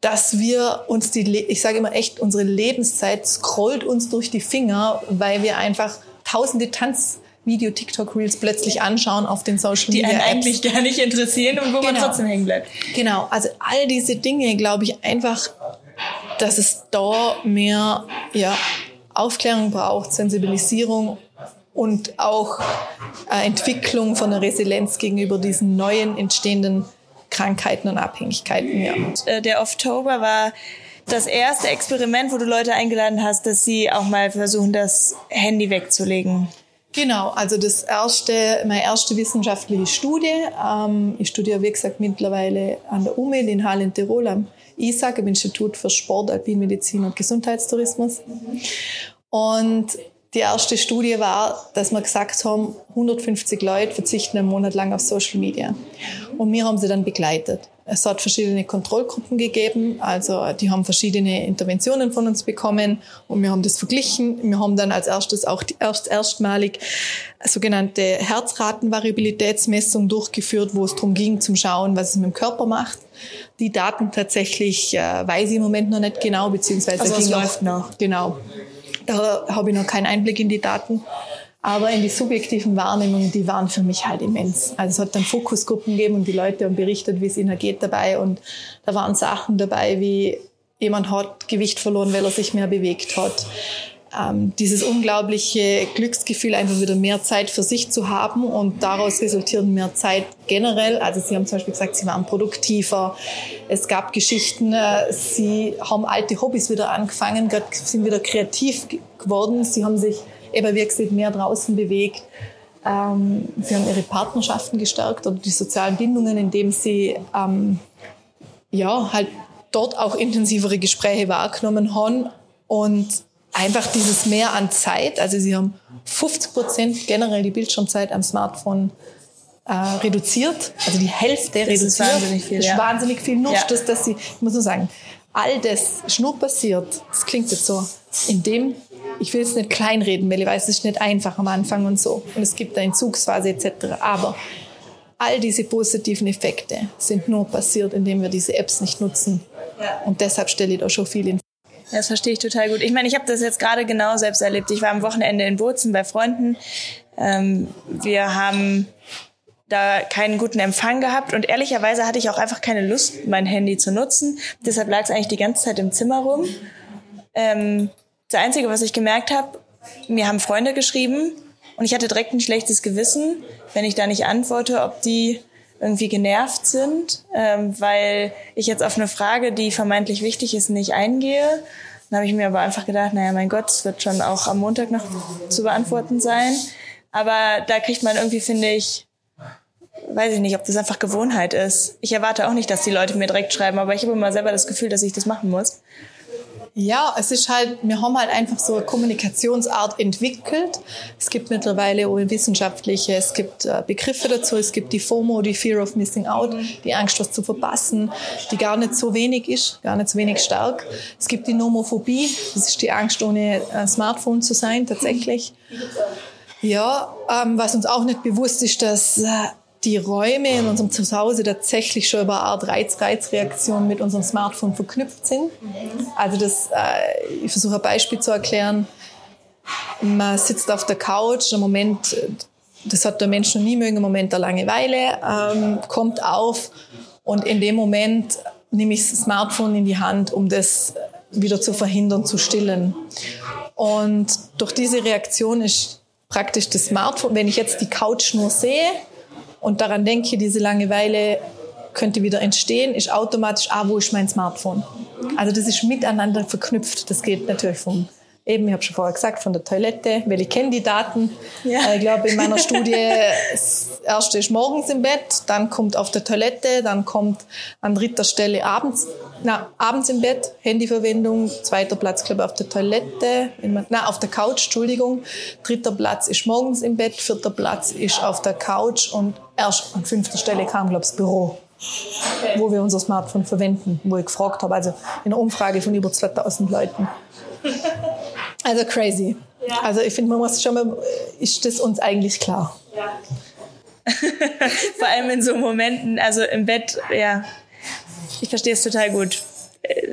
dass wir uns die, ich sage immer echt, unsere Lebenszeit scrollt uns durch die Finger, weil wir einfach tausende Tanz Video, TikTok Reels plötzlich anschauen auf den Social Media. Die einen eigentlich gar nicht interessieren und wo genau. man trotzdem hängen bleibt. Genau, also all diese Dinge glaube ich einfach, dass es da mehr ja, Aufklärung braucht, Sensibilisierung und auch äh, Entwicklung von der Resilienz gegenüber diesen neuen entstehenden Krankheiten und Abhängigkeiten. Ja. Äh, der Oktober war das erste Experiment, wo du Leute eingeladen hast, dass sie auch mal versuchen, das Handy wegzulegen. Genau, also das erste, meine erste wissenschaftliche Studie. Ähm, ich studiere, wie gesagt, mittlerweile an der UMED in Halle in Tirol am ISAG, im Institut für Sport, Alpinmedizin und Gesundheitstourismus. Und die erste Studie war, dass wir gesagt haben, 150 Leute verzichten einen Monat lang auf Social Media. Und wir haben sie dann begleitet. Es hat verschiedene Kontrollgruppen gegeben, also die haben verschiedene Interventionen von uns bekommen und wir haben das verglichen. Wir haben dann als erstes auch die erst, erstmalig sogenannte Herzratenvariabilitätsmessung durchgeführt, wo es darum ging, zum Schauen, was es mit dem Körper macht. Die Daten tatsächlich äh, weiß ich im Moment noch nicht genau, beziehungsweise also ging läuft noch. Genau. Da habe ich noch keinen Einblick in die Daten. Aber in die subjektiven Wahrnehmungen, die waren für mich halt immens. Also es hat dann Fokusgruppen gegeben und die Leute haben berichtet, wie es ihnen geht dabei. Und da waren Sachen dabei, wie jemand hat Gewicht verloren, weil er sich mehr bewegt hat ähm, dieses unglaubliche Glücksgefühl, einfach wieder mehr Zeit für sich zu haben und daraus resultiert mehr Zeit generell. Also Sie haben zum Beispiel gesagt, Sie waren produktiver. Es gab Geschichten, äh, Sie haben alte Hobbys wieder angefangen, sind wieder kreativ geworden. Sie haben sich eben, wie gesagt, mehr draußen bewegt. Ähm, sie haben ihre Partnerschaften gestärkt oder die sozialen Bindungen, indem sie ähm, ja halt dort auch intensivere Gespräche wahrgenommen haben und einfach dieses Mehr an Zeit. Also sie haben 50 Prozent generell die Bildschirmzeit am Smartphone äh, reduziert, also die Hälfte das reduziert. Ist wahnsinnig viel. Das ist ja. wahnsinnig viel. Nur ja. das, dass sie, ich muss nur sagen, all das ist nur passiert. Das klingt jetzt so, in dem ich will es nicht kleinreden, weil ich weiß, es ist nicht einfach am Anfang und so. Und es gibt eine Entzugsphase etc. Aber all diese positiven Effekte sind nur passiert, indem wir diese Apps nicht nutzen. Und deshalb stelle ich da schon viel in das verstehe ich total gut. Ich meine, ich habe das jetzt gerade genau selbst erlebt. Ich war am Wochenende in Bozen bei Freunden. Ähm, wir haben da keinen guten Empfang gehabt und ehrlicherweise hatte ich auch einfach keine Lust, mein Handy zu nutzen. Deshalb lag es eigentlich die ganze Zeit im Zimmer rum. Ähm, das Einzige, was ich gemerkt habe, mir haben Freunde geschrieben und ich hatte direkt ein schlechtes Gewissen, wenn ich da nicht antworte, ob die irgendwie genervt sind, ähm, weil ich jetzt auf eine Frage, die vermeintlich wichtig ist, nicht eingehe. Dann habe ich mir aber einfach gedacht, naja, mein Gott, es wird schon auch am Montag noch zu beantworten sein. Aber da kriegt man irgendwie, finde ich, weiß ich nicht, ob das einfach Gewohnheit ist. Ich erwarte auch nicht, dass die Leute mir direkt schreiben, aber ich habe immer selber das Gefühl, dass ich das machen muss. Ja, es ist halt, wir haben halt einfach so eine Kommunikationsart entwickelt. Es gibt mittlerweile auch wissenschaftliche, es gibt äh, Begriffe dazu, es gibt die FOMO, die Fear of Missing Out, die Angst, was zu verpassen, die gar nicht so wenig ist, gar nicht so wenig stark. Es gibt die Nomophobie, das ist die Angst, ohne äh, Smartphone zu sein, tatsächlich. Ja, ähm, was uns auch nicht bewusst ist, dass äh, die Räume in unserem Zuhause tatsächlich schon über eine Art Reiz-Reiz-Reaktion mit unserem Smartphone verknüpft sind. Also das, äh, ich versuche ein Beispiel zu erklären. Man sitzt auf der Couch, ein Moment, das hat der Mensch noch nie mögen, ein Moment der Langeweile, ähm, kommt auf und in dem Moment nehme ich das Smartphone in die Hand, um das wieder zu verhindern, zu stillen. Und durch diese Reaktion ist praktisch das Smartphone, wenn ich jetzt die Couch nur sehe, und daran denke, diese Langeweile könnte wieder entstehen, ist automatisch, ah, wo ist mein Smartphone? Also das ist miteinander verknüpft. Das geht natürlich vom Eben, ich habe schon vorher gesagt, von der Toilette, weil ich kenne die Daten. Ja. Äh, ich glaube, in meiner Studie, das erste ist morgens im Bett, dann kommt auf der Toilette, dann kommt an dritter Stelle abends, na, abends im Bett, Handyverwendung, zweiter Platz, glaube ich, auf der Toilette, na, auf der Couch, Entschuldigung. Dritter Platz ist morgens im Bett, vierter Platz ist auf der Couch und erst an fünfter Stelle kam, glaube ich, das Büro. Wo wir unser Smartphone verwenden, wo ich gefragt habe, also in einer Umfrage von über 2000 Leuten. Also crazy. Ja. Also ich finde, man muss schon mal, ist das uns eigentlich klar? Ja. Vor allem in so Momenten, also im Bett, ja, ich verstehe es total gut.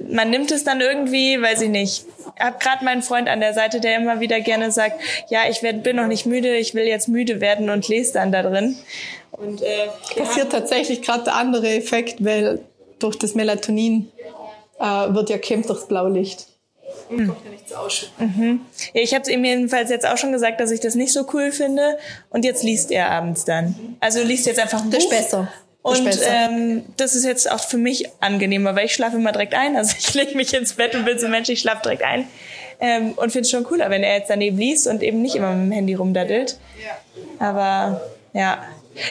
Man nimmt es dann irgendwie, weiß ich nicht. Ich habe gerade meinen Freund an der Seite, der immer wieder gerne sagt, ja, ich werd, bin noch nicht müde, ich will jetzt müde werden und lese dann da drin. Und äh, passiert tatsächlich gerade der andere Effekt, weil durch das Melatonin äh, wird ja kämpft durchs Blaulicht mhm. kommt ja nichts ausschütten. Mhm. Ja, ich habe ihm jedenfalls jetzt auch schon gesagt, dass ich das nicht so cool finde. Und jetzt liest er abends dann. Also liest jetzt einfach ein Buch. Das ist besser. Das und ähm, das ist jetzt auch für mich angenehmer, weil ich schlafe immer direkt ein. Also ich lege mich ins Bett und bin so Mensch, ich schlafe direkt ein. Ähm, und finde es schon cooler, wenn er jetzt daneben liest und eben nicht immer mit dem Handy rumdaddelt. Ja. Aber ja,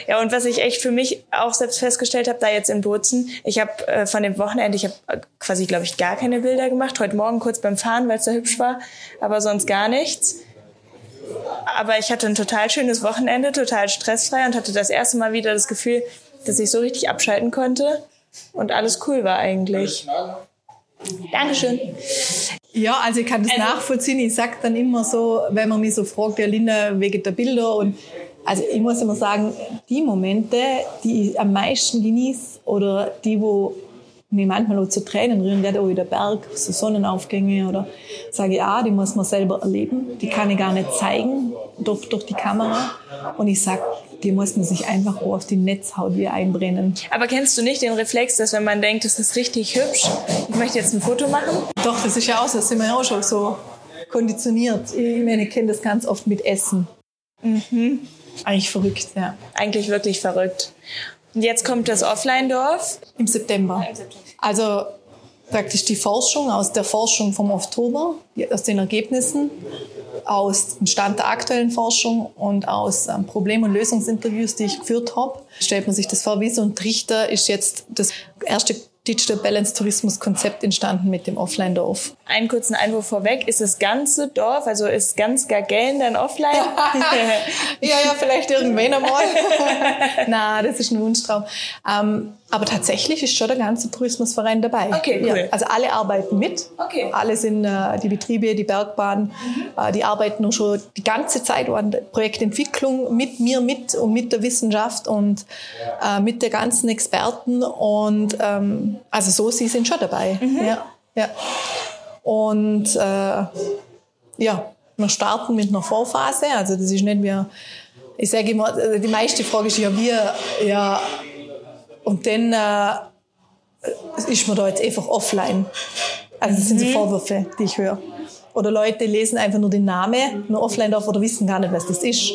ja, und was ich echt für mich auch selbst festgestellt habe, da jetzt in Bozen, ich habe äh, von dem Wochenende, ich habe äh, quasi, glaube ich, gar keine Bilder gemacht. Heute Morgen kurz beim Fahren, weil es da hübsch war, aber sonst gar nichts. Aber ich hatte ein total schönes Wochenende, total stressfrei und hatte das erste Mal wieder das Gefühl, dass ich so richtig abschalten konnte und alles cool war eigentlich. Dankeschön. Ja, also ich kann das also, nachvollziehen. Ich sag dann immer so, wenn man mich so fragt, ja Linda, wegen der Bilder und also ich muss immer sagen, die Momente, die ich am meisten genieße oder die, wo mir manchmal auch zu Tränen rühren, auch wieder Berg, so Sonnenaufgänge oder sage ich, ah, die muss man selber erleben, die kann ich gar nicht zeigen. durch, durch die Kamera. Und ich sag, die muss man sich einfach auf die Netzhaut wie einbrennen. Aber kennst du nicht den Reflex, dass wenn man denkt, das ist richtig hübsch, ich möchte jetzt ein Foto machen? Doch, das ist ja auch so, das sind wir ja auch schon so konditioniert. Ich meine, ich kenne das ganz oft mit Essen. Mhm. Eigentlich verrückt, ja. Eigentlich wirklich verrückt. Und jetzt kommt das Offline-Dorf? Im September. Also praktisch die Forschung aus der Forschung vom Oktober, aus den Ergebnissen, aus dem Stand der aktuellen Forschung und aus ähm, Problem- und Lösungsinterviews, die ich geführt habe, stellt man sich das vor, wie so ein Trichter ist jetzt das erste Digital Balance Tourismus Konzept entstanden mit dem Offline-Dorf. Einen kurzen Einwurf vorweg. Ist das ganze Dorf, also ist ganz Gargellen dann offline? ja, ja, vielleicht irgendwann einmal. Na, das ist ein Wunschtraum. Ähm, aber tatsächlich ist schon der ganze Tourismusverein dabei. Okay, cool. Ja, also alle arbeiten mit. Okay. Alle sind äh, die Betriebe, die Bergbahn, mhm. äh, die arbeiten schon die ganze Zeit an der Projektentwicklung mit mir mit und mit der Wissenschaft und äh, mit der ganzen Experten. Und ähm, also so, sie sind schon dabei. Mhm. Ja, ja. Und äh, ja, wir starten mit einer Vorphase. Also das ist nicht mehr, ich sage immer, die meiste Frage ist ja, wir, ja, und dann äh, ist man da jetzt einfach offline. Also das sind so mhm. Vorwürfe, die ich höre. Oder Leute lesen einfach nur den Namen, nur offline drauf oder wissen gar nicht, was das ist.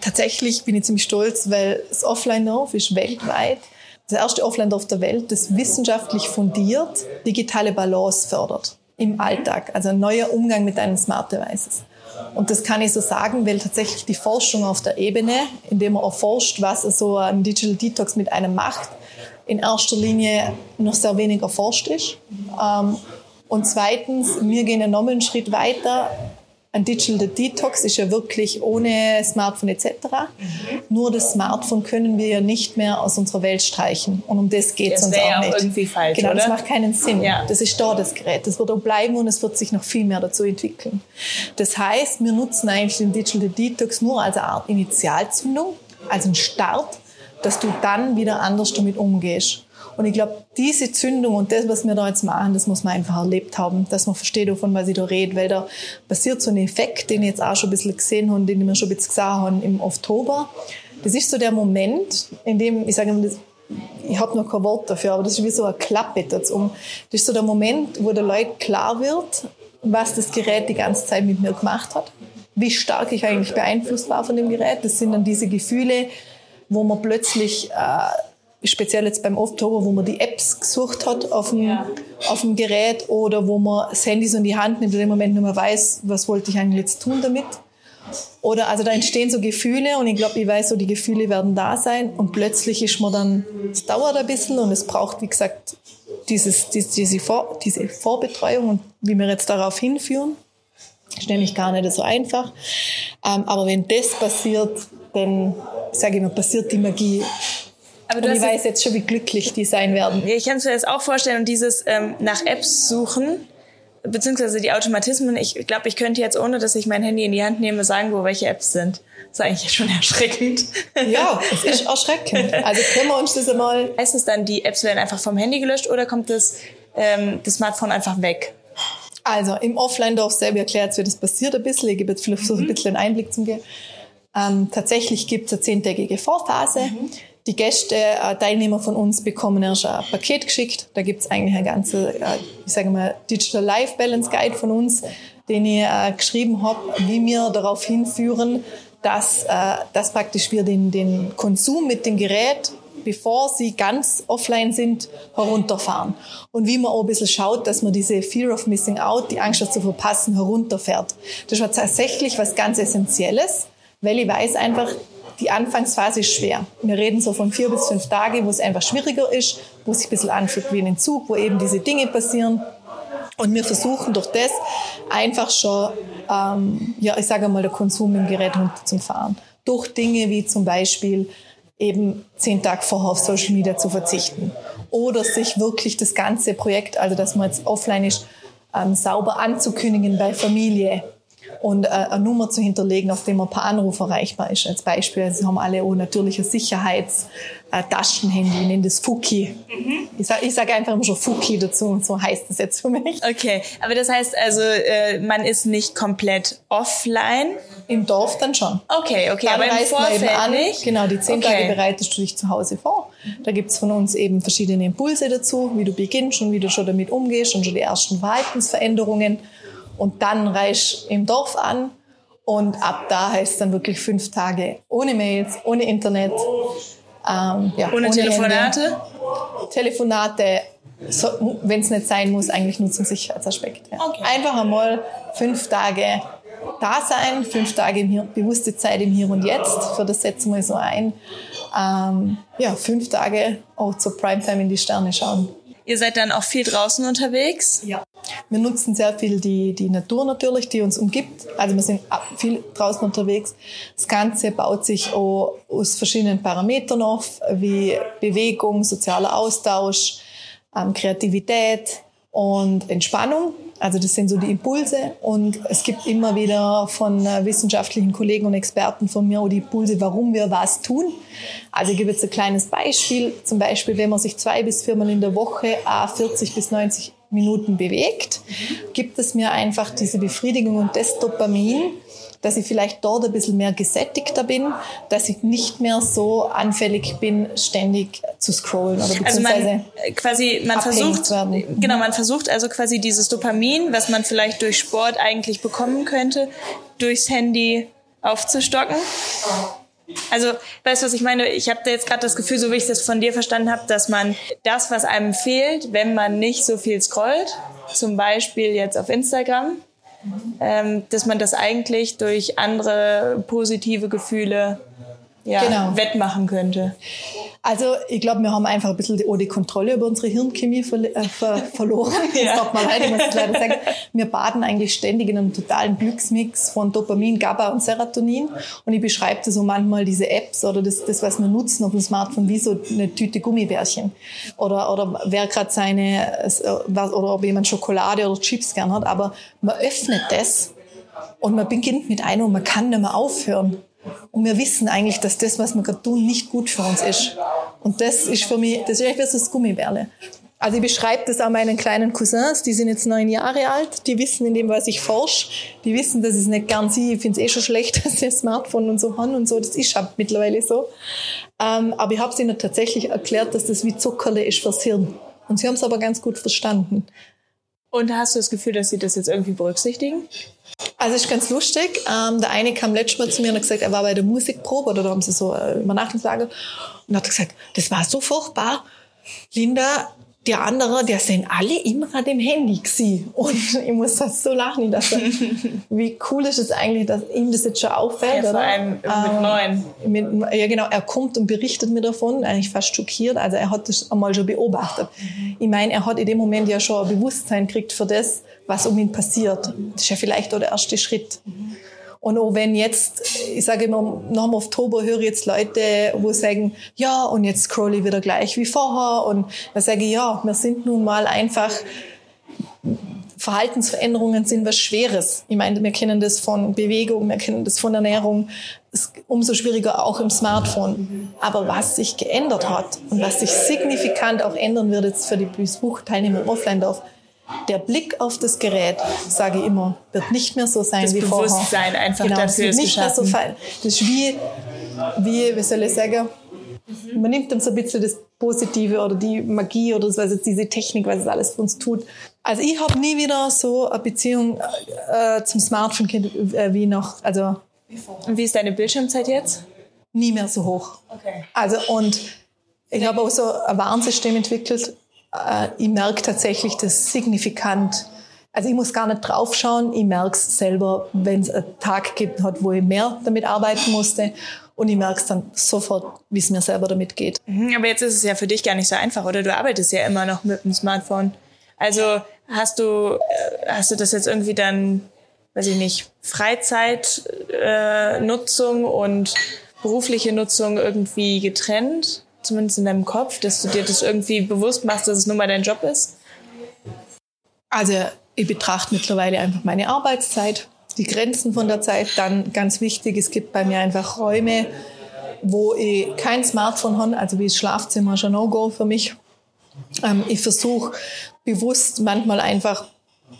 Tatsächlich bin ich ziemlich stolz, weil das Offline-Dorf ist weltweit das erste Offline-Dorf der Welt, das wissenschaftlich fundiert digitale Balance fördert im Alltag. Also ein neuer Umgang mit deinen Smart Devices. Und das kann ich so sagen, weil tatsächlich die Forschung auf der Ebene, indem man erforscht, was so ein Digital Detox mit einem macht, in erster Linie noch sehr wenig erforscht ist. Ähm, und zweitens, wir gehen einen Schritt weiter ein Digital Detox ist ja wirklich ohne Smartphone etc. Mhm. Nur das Smartphone können wir ja nicht mehr aus unserer Welt streichen. Und um das geht es uns auch ja nicht. irgendwie falsch, genau, oder? das macht keinen Sinn. Ja. Das ist da das Gerät. Das wird auch bleiben und es wird sich noch viel mehr dazu entwickeln. Das heißt, wir nutzen eigentlich den Digital Detox nur als eine Art Initialzündung, als einen Start, dass du dann wieder anders damit umgehst. Und ich glaube, diese Zündung und das, was wir da jetzt machen, das muss man einfach erlebt haben, dass man versteht, wovon was ich da rede, weil da passiert so ein Effekt, den ich jetzt auch schon ein bisschen gesehen habe, den wir schon ein bisschen gesehen haben im Oktober. Das ist so der Moment, in dem, ich sage mal, ich habe noch kein Wort dafür, aber das ist wie so eine Klappe dazu. Das ist so der Moment, wo der Leute klar wird, was das Gerät die ganze Zeit mit mir gemacht hat, wie stark ich eigentlich beeinflusst war von dem Gerät. Das sind dann diese Gefühle, wo man plötzlich äh, speziell jetzt beim Oktober, wo man die Apps gesucht hat auf dem, ja. auf dem Gerät oder wo man das Handy so in die Hand nimmt und im Moment nicht mehr weiß, was wollte ich eigentlich jetzt tun damit. Oder also da entstehen so Gefühle und ich glaube, ich weiß so, die Gefühle werden da sein und plötzlich ist man dann, es dauert ein bisschen und es braucht, wie gesagt, dieses, diese, diese, Vor, diese Vorbetreuung und wie wir jetzt darauf hinführen. Ist nämlich gar nicht so einfach. Ähm, aber wenn das passiert, dann, sage ich mal, passiert die Magie aber und ich weiß jetzt schon, wie glücklich die sein werden. Ich kann mir das auch vorstellen. Und dieses ähm, nach Apps suchen, beziehungsweise die Automatismen, ich glaube, ich könnte jetzt, ohne dass ich mein Handy in die Hand nehme, sagen, wo welche Apps sind. Das ist eigentlich schon erschreckend. Ja, es ist erschreckend. Also können wir uns das einmal... Heißt es dann, die Apps werden einfach vom Handy gelöscht oder kommt das, ähm, das Smartphone einfach weg? Also im Offline-Dorf selber erklärt, wie das passiert ein bisschen. Ich gebe jetzt vielleicht so ein mhm. bisschen einen Einblick zum Gehen. Ähm, tatsächlich gibt es eine zehntägige Vorphase. Mhm. Die Gäste, äh, Teilnehmer von uns bekommen erst ein Paket geschickt. Da gibt es eigentlich ein ganze, äh, ich sage mal, Digital Life Balance Guide von uns, den ich äh, geschrieben habe, wie wir darauf hinführen, dass, äh, dass praktisch wir den, den Konsum mit dem Gerät bevor sie ganz offline sind, herunterfahren. Und wie man auch ein bisschen schaut, dass man diese Fear of Missing Out, die Angst das zu verpassen, herunterfährt. Das war tatsächlich was ganz Essentielles, weil ich weiß einfach, die Anfangsphase ist schwer. Wir reden so von vier bis fünf Tage, wo es einfach schwieriger ist, wo es sich ein bisschen anfühlt wie ein Entzug, wo eben diese Dinge passieren. Und wir versuchen durch das einfach schon, ähm, ja, ich sage mal, der Konsum im Gerät runterzufahren. Durch Dinge wie zum Beispiel eben zehn Tage vorher auf Social Media zu verzichten. Oder sich wirklich das ganze Projekt, also dass man jetzt offline ist, ähm, sauber anzukündigen bei Familie und äh, eine Nummer zu hinterlegen, auf dem man per Anruf erreichbar ist. Als Beispiel, also haben alle auch natürlich ein Sicherheitstaschenhandy, äh, ich nenne das Fuki. Mhm. Ich sage ich sag einfach immer schon Fuki dazu, so heißt das jetzt für mich. Okay, aber das heißt also, äh, man ist nicht komplett offline? Im Dorf dann schon. Okay, okay, dann aber im Vorfeld an, nicht? Genau, die zehn okay. Tage bereitest du dich zu Hause vor. Da gibt's von uns eben verschiedene Impulse dazu, wie du beginnst und wie du schon damit umgehst und schon die ersten Verhaltensveränderungen und dann reich im Dorf an und ab da heißt es dann wirklich fünf Tage ohne Mails, ohne Internet. Ähm, ja, ohne, ohne Telefonate? Hände. Telefonate, so, wenn es nicht sein muss, eigentlich nur zum Sicherheitsaspekt. Ja. Okay. Einfach einmal fünf Tage da sein, fünf Tage im Hier, bewusste Zeit im Hier und Jetzt, für das setzen wir so ein. Ähm, ja, fünf Tage auch zur Primetime in die Sterne schauen. Ihr seid dann auch viel draußen unterwegs? Ja. Wir nutzen sehr viel die, die Natur natürlich, die uns umgibt. Also wir sind viel draußen unterwegs. Das Ganze baut sich auch aus verschiedenen Parametern auf, wie Bewegung, sozialer Austausch, ähm, Kreativität und Entspannung. Also das sind so die Impulse und es gibt immer wieder von äh, wissenschaftlichen Kollegen und Experten von mir auch die Impulse, warum wir was tun. Also ich gebe jetzt ein kleines Beispiel. Zum Beispiel, wenn man sich zwei bis viermal in der Woche 40 bis 90 Minuten bewegt, gibt es mir einfach diese Befriedigung und das Dopamin, dass ich vielleicht dort ein bisschen mehr gesättigter bin, dass ich nicht mehr so anfällig bin, ständig zu scrollen oder beziehungsweise also man, quasi man versucht genau man versucht also quasi dieses Dopamin, was man vielleicht durch Sport eigentlich bekommen könnte, durchs Handy aufzustocken. Also, weißt du, was ich meine? Ich habe da jetzt gerade das Gefühl, so wie ich das von dir verstanden habe, dass man das, was einem fehlt, wenn man nicht so viel scrollt, zum Beispiel jetzt auf Instagram, dass man das eigentlich durch andere positive Gefühle ja, genau. wettmachen könnte. Also ich glaube, wir haben einfach ein bisschen die, die Kontrolle über unsere Hirnchemie ver äh, ver verloren. ja. Das mal leid, ich muss leider sagen. Wir baden eigentlich ständig in einem totalen Glücksmix von Dopamin, GABA und Serotonin. Und ich beschreibe das so manchmal diese Apps oder das, das, was wir nutzen auf dem Smartphone, wie so eine Tüte Gummibärchen. Oder, oder wer gerade seine, oder ob jemand Schokolade oder Chips gern hat. Aber man öffnet das und man beginnt mit einem und man kann nicht mehr aufhören. Und wir wissen eigentlich, dass das, was wir gerade tun, nicht gut für uns ist. Und das ist für mich, das ist echt das Gummibärle. Also ich beschreibe das auch meinen kleinen Cousins, die sind jetzt neun Jahre alt, die wissen in dem, was ich forsche, die wissen, dass ich es nicht gern sehe, ich finde es eh schon schlecht, dass sie ein Smartphone und so haben und so, das ist halt mittlerweile so. Ähm, aber ich habe ihnen tatsächlich erklärt, dass das wie Zuckerle ist fürs Hirn. Und sie haben es aber ganz gut verstanden. Und hast du das Gefühl, dass sie das jetzt irgendwie berücksichtigen? Also ist ganz lustig. Ähm, der eine kam letztes Mal zu mir und hat gesagt, er war bei der Musikprobe oder da haben sie so äh, Übernachtungslager und hat gesagt, das war so furchtbar. Linda, der andere, der sind alle immer an dem Handy gewesen. Und ich muss das so lachen. Ich dachte, wie cool ist es eigentlich, dass ihm das jetzt schon auffällt, ja, vor allem mit ähm, neun. Mit, ja, genau. Er kommt und berichtet mir davon, eigentlich fast schockiert. Also er hat das einmal schon beobachtet. Ich meine, er hat in dem Moment ja schon ein Bewusstsein gekriegt für das, was um ihn passiert. Das ist ja vielleicht auch der erste Schritt. Mhm. Und auch wenn jetzt, ich sage immer, nach dem Oktober höre ich jetzt Leute, wo sagen, ja, und jetzt scroll ich wieder gleich wie vorher. Und dann sage ich, ja, wir sind nun mal einfach, Verhaltensveränderungen sind was Schweres. Ich meine, wir kennen das von Bewegung, wir kennen das von Ernährung. Ist umso schwieriger auch im Smartphone. Aber was sich geändert hat und was sich signifikant auch ändern wird jetzt für die Buchteilnehmer im Offline-Dorf, der Blick auf das Gerät, sage ich immer, wird nicht mehr so sein das wie vorher. Das Bewusstsein einfach genau, dafür ist nicht mehr so fein. Das ist wie, wie, wie soll ich sagen, man nimmt dann so ein bisschen das Positive oder die Magie oder das, was jetzt diese Technik, was es alles für uns tut. Also ich habe nie wieder so eine Beziehung äh, zum Smartphone äh, wie noch, also. Und wie ist deine Bildschirmzeit jetzt? Nie mehr so hoch. Okay. Also und ich habe auch so ein Warnsystem entwickelt, äh, ich merke tatsächlich das signifikant. Also ich muss gar nicht draufschauen, ich merke es selber, wenn es einen Tag gibt hat, wo ich mehr damit arbeiten musste. Und ich merke es dann sofort, wie es mir selber damit geht. Mhm, aber jetzt ist es ja für dich gar nicht so einfach, oder? Du arbeitest ja immer noch mit dem Smartphone. Also hast du, äh, hast du das jetzt irgendwie dann, weiß ich nicht, Freizeitnutzung äh, und berufliche Nutzung irgendwie getrennt? Zumindest in deinem Kopf, dass du dir das irgendwie bewusst machst, dass es nun mal dein Job ist? Also ich betrachte mittlerweile einfach meine Arbeitszeit die Grenzen von der Zeit. Dann ganz wichtig, es gibt bei mir einfach Räume, wo ich kein Smartphone habe, also wie das Schlafzimmer schon No-Go für mich. Ähm, ich versuche bewusst manchmal einfach,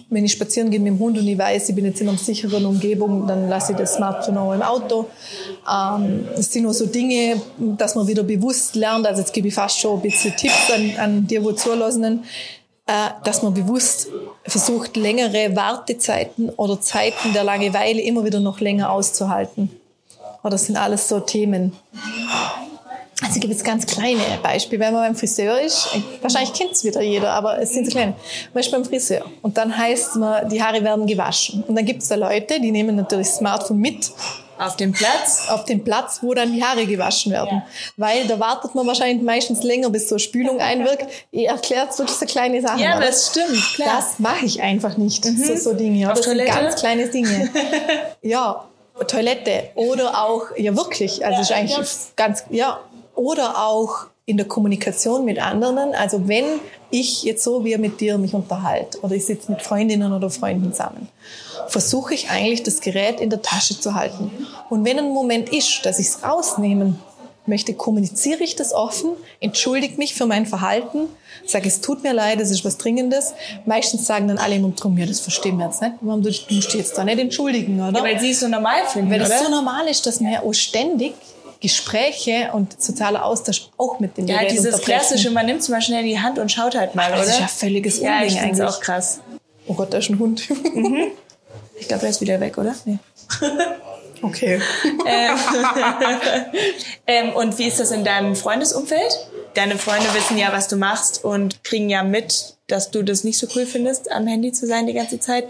wenn ich spazieren gehe mit dem Hund und ich weiß, ich bin jetzt in einer sicheren Umgebung, dann lasse ich das Smartphone auch im Auto. Ähm, das sind nur so Dinge, dass man wieder bewusst lernt. Also jetzt gebe ich fast schon ein bisschen Tipps an, an dir, wo zulassenen, äh, dass man bewusst versucht, längere Wartezeiten oder Zeiten der Langeweile immer wieder noch länger auszuhalten. Oder das sind alles so Themen. Also gibt es ganz kleine Beispiele. Wenn man beim Friseur ist, wahrscheinlich kennt es wieder jeder, aber es sind so kleine. Man ist beim Friseur und dann heißt man, die Haare werden gewaschen. Und dann gibt es da Leute, die nehmen natürlich das Smartphone mit. Auf dem Platz? Auf dem Platz, wo dann die Haare gewaschen werden. Ja. Weil da wartet man wahrscheinlich meistens länger, bis so eine Spülung einwirkt. Ihr erklärt wirklich so kleine Sachen. Ja, das stimmt, klar. Das mache ich einfach nicht, mhm. so, so Dinge. Auf das Toilette? sind ganz kleine Dinge. ja, Toilette oder auch, ja wirklich, also ja, ist eigentlich ganz, ja, oder auch in der Kommunikation mit anderen. Also wenn ich jetzt so wie mit dir mich unterhalte oder ich sitze mit Freundinnen oder Freunden zusammen, versuche ich eigentlich das Gerät in der Tasche zu halten. Und wenn ein Moment ist, dass ich es rausnehmen möchte, kommuniziere ich das offen, entschuldige mich für mein Verhalten, sage, es tut mir leid, es ist was Dringendes. Meistens sagen dann alle immer drum, ja, das verstehen wir jetzt nicht. Warum du, du musst dich jetzt da nicht entschuldigen, oder? Ja, weil sie es so normal finden, Weil es so normal ist, dass man ja auch ständig Gespräche und sozialer Austausch auch mit dem Ja, Gerät dieses klassische, man nimmt es mal schnell die Hand und schaut halt mal, das oder? ist ja völliges Unding ja, ich eigentlich. auch krass. Oh Gott, da ist ein Hund. Mhm. Ich glaube, er ist wieder weg, oder? Nee. Okay. ähm, ähm, und wie ist das in deinem Freundesumfeld? Deine Freunde wissen ja, was du machst und kriegen ja mit, dass du das nicht so cool findest, am Handy zu sein die ganze Zeit.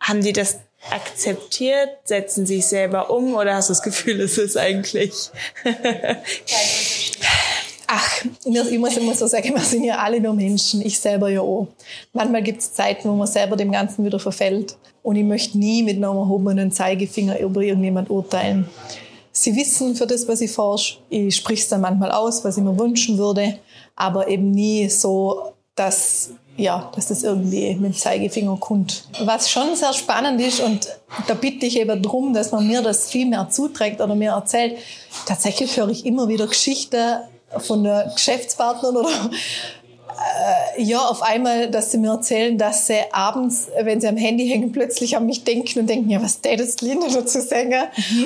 Haben die das akzeptiert? Setzen sich selber um oder hast du das Gefühl, es ist eigentlich Ach, ich muss immer so sagen, wir sind ja alle nur Menschen, ich selber ja auch. Manchmal gibt es Zeiten, wo man selber dem Ganzen wieder verfällt. Und ich möchte nie mit einem erhobenen Zeigefinger über irgendjemand urteilen. Sie wissen für das, was ich forsche. Ich sprich es dann manchmal aus, was ich mir wünschen würde, aber eben nie so, dass ja, dass das irgendwie mit dem Zeigefinger kommt. Was schon sehr spannend ist und da bitte ich eben drum, dass man mir das viel mehr zuträgt oder mir erzählt. Tatsächlich höre ich immer wieder Geschichten von der Geschäftspartnern oder äh, ja, auf einmal, dass sie mir erzählen, dass sie abends, wenn sie am Handy hängen, plötzlich an mich denken und denken, ja, was der das Linda dazu sagen?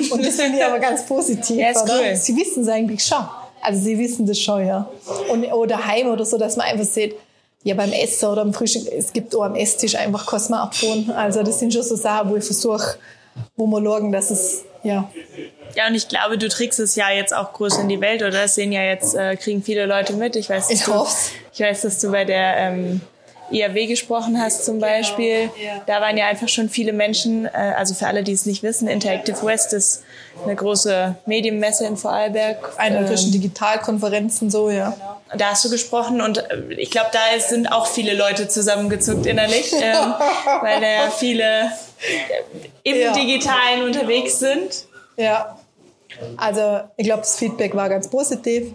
Und das finde ich aber ganz positiv. Ja, ist cool. Sie wissen es eigentlich schon. Also sie wissen das schon, ja. Und, oder heim oder so, dass man einfach sieht, ja, beim Essen oder am Frühstück, es gibt auch am Esstisch einfach Kosmoabfuhren. Also das sind schon so Sachen, wo ich versuche, wo wir schauen, dass es, ja. Ja, und ich glaube, du trägst es ja jetzt auch groß in die Welt, oder? Das sehen ja jetzt, äh, kriegen viele Leute mit. Ich weiß, dass Ich du, ich weiß, dass du bei der ähm, IAW gesprochen hast zum Beispiel. Da waren ja einfach schon viele Menschen, äh, also für alle, die es nicht wissen, Interactive West ist eine große Medienmesse in Vorarlberg. Eine Ähm, zwischen Digitalkonferenzen, so, ja. Da hast du gesprochen und äh, ich glaube, da sind auch viele Leute zusammengezuckt innerlich, ähm, weil da ja viele äh, im Ja. Digitalen unterwegs sind. Ja. Also, ich glaube, das Feedback war ganz positiv.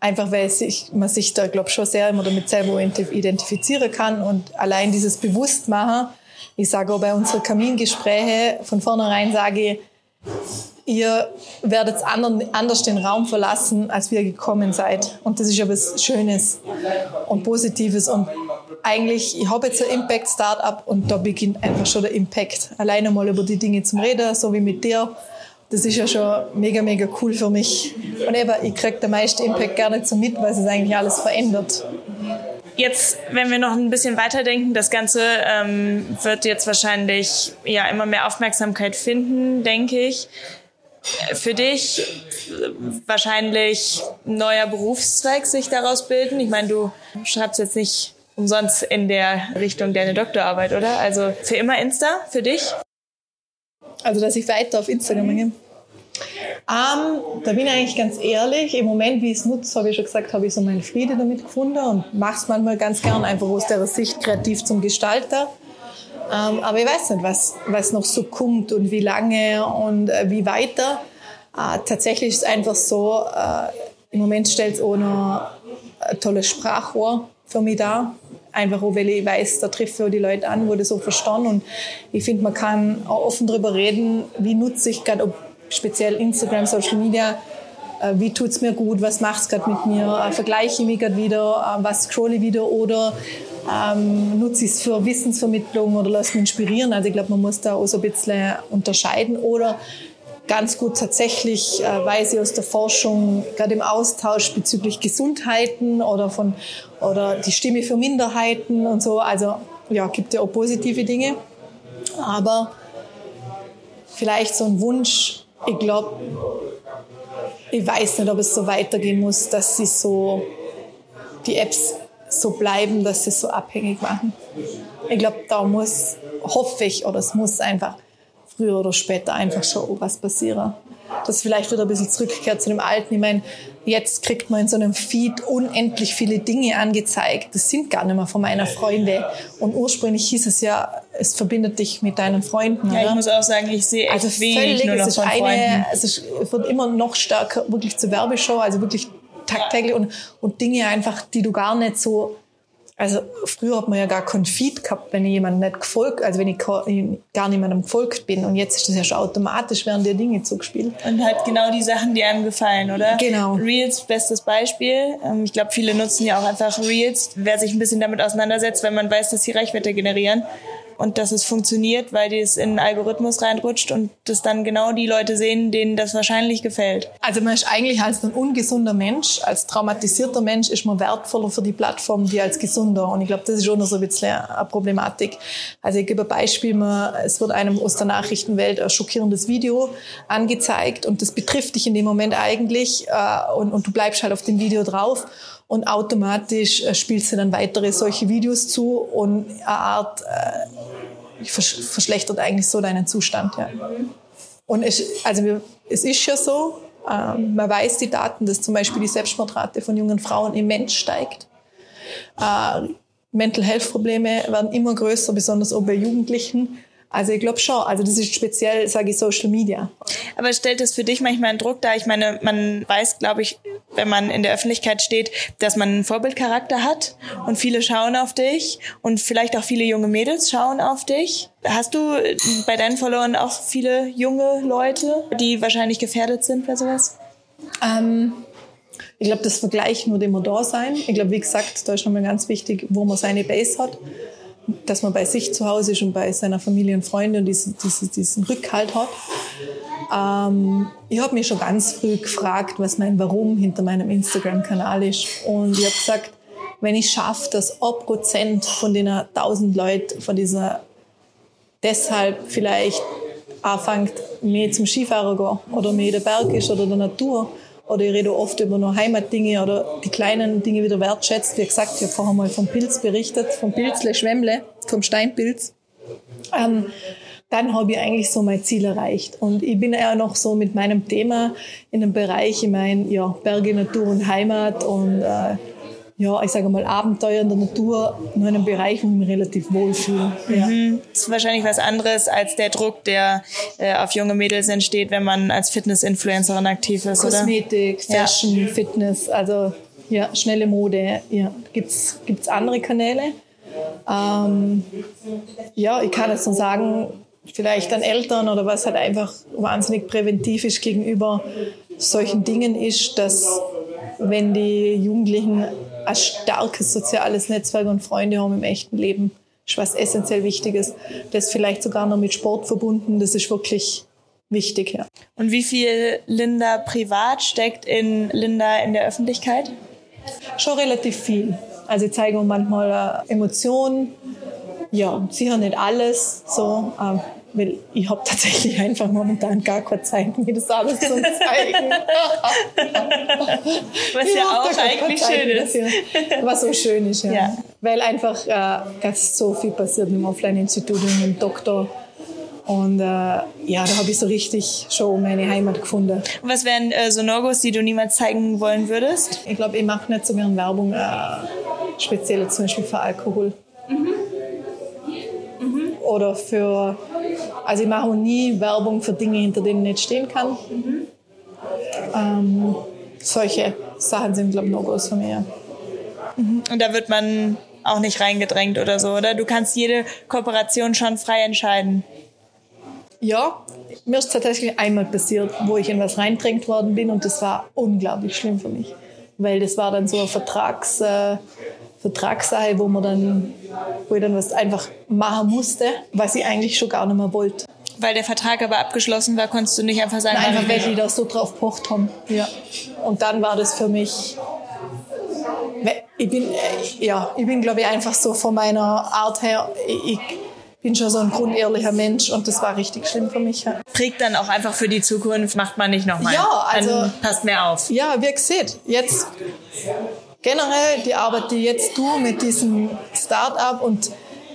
Einfach weil sich, man sich da, glaube schon sehr immer damit selber identifizieren kann und allein dieses Bewusstmachen. Ich sage auch bei unseren Kamingespräche von vornherein sage ich, ihr werdet anderen, anders den Raum verlassen, als wir gekommen seid. Und das ist ja was Schönes und Positives. Und eigentlich, ich habe jetzt ein Impact-Startup und da beginnt einfach schon der Impact. Alleine mal über die Dinge zum Reden, so wie mit dir. Das ist ja schon mega, mega cool für mich. Und eben, ich kriege den meisten Impact nicht so mit, weil es eigentlich alles verändert. Jetzt, wenn wir noch ein bisschen weiterdenken, das Ganze ähm, wird jetzt wahrscheinlich ja immer mehr Aufmerksamkeit finden, denke ich. Für dich wahrscheinlich ein neuer Berufszweig sich daraus bilden. Ich meine, du schreibst jetzt nicht umsonst in der Richtung deine Doktorarbeit, oder? Also für immer Insta, für dich? Also, dass ich weiter auf Instagram gehe. Ähm, da bin ich eigentlich ganz ehrlich. Im Moment, wie ich es nutze, habe ich schon gesagt, habe ich so meinen Friede damit gefunden und mache es manchmal ganz gern einfach aus der Sicht kreativ zum Gestalter. Ähm, aber ich weiß nicht, was, was noch so kommt und wie lange und äh, wie weiter. Äh, tatsächlich ist es einfach so, äh, im Moment stellt es auch noch ein tolles Sprachrohr für mich dar. Einfach auch, weil ich weiß, da treffe ich die Leute an, das so verstanden. Und ich finde, man kann auch offen darüber reden, wie nutze ich gerade, speziell Instagram, Social Media, wie tut es mir gut, was macht es gerade mit mir, vergleiche ich mich gerade wieder, was scrolle ich wieder oder ähm, nutze ich es für Wissensvermittlung oder lasse mich inspirieren. Also ich glaube, man muss da auch so ein bisschen unterscheiden oder ganz gut tatsächlich äh, weiß ich aus der Forschung, gerade im Austausch bezüglich Gesundheiten oder von oder die Stimme für Minderheiten und so. Also ja, gibt ja auch positive Dinge. Aber vielleicht so ein Wunsch, ich glaube, ich weiß nicht, ob es so weitergehen muss, dass sie so die Apps so bleiben, dass sie so abhängig machen. Ich glaube, da muss, hoffe ich, oder es muss einfach früher oder später einfach schon was passieren. Das vielleicht wieder ein bisschen zurückkehrt zu dem Alten. Ich meine, jetzt kriegt man in so einem Feed unendlich viele Dinge angezeigt. Das sind gar nicht mehr von meiner Freunde. Und ursprünglich hieß es ja, es verbindet dich mit deinen Freunden. Ja, oder? ich muss auch sagen, ich sehe echt also wenig völlig, nur noch es ist von eine, Freunden. Es, ist, wird immer noch stärker wirklich zur Werbeshow, also wirklich tagtäglich und, und Dinge einfach, die du gar nicht so also früher hat man ja gar keinen Feed gehabt, wenn ich jemandem nicht gefolgt, also wenn ich gar niemandem gefolgt bin. Und jetzt ist das ja schon automatisch, werden dir Dinge zugespielt. Und halt genau die Sachen, die einem gefallen, oder? Genau. Reels, bestes Beispiel. Ähm, ich glaube, viele nutzen ja auch einfach Reels. Wer sich ein bisschen damit auseinandersetzt, wenn man weiß, dass sie Reichweite generieren, und dass es funktioniert, weil die es in einen Algorithmus reinrutscht und das dann genau die Leute sehen, denen das wahrscheinlich gefällt. Also man ist eigentlich als ein ungesunder Mensch, als traumatisierter Mensch ist man wertvoller für die Plattform wie als gesunder und ich glaube, das ist schon noch so ein bisschen eine Problematik. Also ich gebe ein Beispiel, man, es wird einem aus der Nachrichtenwelt ein schockierendes Video angezeigt und das betrifft dich in dem Moment eigentlich äh, und, und du bleibst halt auf dem Video drauf und automatisch äh, spielst du dann weitere solche Videos zu und eine Art äh, verschlechtert eigentlich so deinen Zustand. Ja. Und es, also wir, es ist ja so, äh, man weiß die Daten, dass zum Beispiel die Selbstmordrate von jungen Frauen immens steigt. Äh, Mental Health Probleme werden immer größer, besonders auch bei Jugendlichen. Also ich glaube schon. Also das ist speziell, sage ich, Social Media. Aber stellt das für dich manchmal einen Druck dar? Ich meine, man weiß, glaube ich, wenn man in der Öffentlichkeit steht, dass man einen Vorbildcharakter hat und viele schauen auf dich und vielleicht auch viele junge Mädels schauen auf dich. Hast du bei deinen Followern auch viele junge Leute, die wahrscheinlich gefährdet sind bei sowas? Ähm, ich glaube, das Vergleich nur dem da sein. Ich glaube, wie gesagt, da ist nochmal ganz wichtig, wo man seine Base hat dass man bei sich zu Hause ist und bei seiner Familie und Freunden und diesen, diesen, diesen Rückhalt hat. Ähm, ich habe mich schon ganz früh gefragt, was mein Warum hinter meinem Instagram-Kanal ist. Und ich habe gesagt, wenn ich schaffe, dass ein Prozent von den 1000 Leuten von dieser deshalb vielleicht anfängt, mehr zum Skifahrer gehen oder mehr in der Berg ist oder der Natur oder ich rede oft über nur Heimatdinge oder die kleinen Dinge wieder wertschätzt. Wie gesagt, ich habe vorher mal vom Pilz berichtet, vom Pilzle Schwemmle, vom Steinpilz. Ähm, dann habe ich eigentlich so mein Ziel erreicht. Und ich bin ja noch so mit meinem Thema in einem Bereich, ich meine, ja, Berge, Natur und Heimat und äh, ja, ich sage mal, Abenteuer in der Natur, nur in einem Bereich, wo ich mich relativ wohlfühle. Ja. Mhm. Das ist wahrscheinlich was anderes als der Druck, der äh, auf junge Mädels entsteht, wenn man als Fitness-Influencerin aktiv ist, Kosmetik, oder? Fashion, ja. Fitness, also ja, schnelle Mode. Ja. Gibt's gibt's andere Kanäle? Ähm, ja, ich kann jetzt nur sagen, vielleicht an Eltern oder was halt einfach wahnsinnig präventiv ist gegenüber solchen Dingen ist, dass wenn die Jugendlichen ein starkes soziales Netzwerk und Freunde haben im echten Leben, ist was essentiell Wichtiges. Das ist vielleicht sogar noch mit Sport verbunden. Das ist wirklich wichtig. Ja. Und wie viel Linda privat steckt in Linda in der Öffentlichkeit? Schon relativ viel. Also ich zeige manchmal Emotionen. Ja, sicher nicht alles. So, ähm, weil ich habe tatsächlich einfach momentan gar keine Zeit, mir das alles zu zeigen. Was ich ja auch eigentlich schön ist. Was so schön ist, ja. ja. Weil einfach äh, ganz so viel passiert im Offline-Institut und im Doktor. Und äh, ja, da habe ich so richtig schon meine Heimat gefunden. Und was wären äh, so No-Gos, die du niemals zeigen wollen würdest? Ich glaube, ich mache nicht so gern Werbung, äh, speziell zum Beispiel für Alkohol. Mhm. Mhm. Oder für also ich mache nie Werbung für Dinge, hinter denen ich nicht stehen kann. Mhm. Ähm, solche Sachen sind, glaube ich, No-Gos von mir. Mhm. Und da wird man auch nicht reingedrängt oder so, oder? Du kannst jede Kooperation schon frei entscheiden. Ja, mir ist tatsächlich einmal passiert, wo ich in was reindrängt worden bin und das war unglaublich schlimm für mich. Weil das war dann so eine Vertrags, äh, Vertragssache, wo man dann, wo ich dann was einfach machen musste, was ich eigentlich schon gar nicht mehr wollte. Weil der Vertrag aber abgeschlossen war, konntest du nicht einfach sagen, Nein, einfach weil die da so drauf pocht haben. Ja. Und dann war das für mich, ich bin, äh, ja, ich bin glaube ich einfach so von meiner Art her, ich, bin schon so ein grundehrlicher Mensch und das war richtig schlimm für mich. Ja. Prägt dann auch einfach für die Zukunft, macht man nicht nochmal. Ja, also. Dann passt mehr auf. Ja, wie gesagt, jetzt generell die Arbeit, die jetzt du mit diesem Start-up und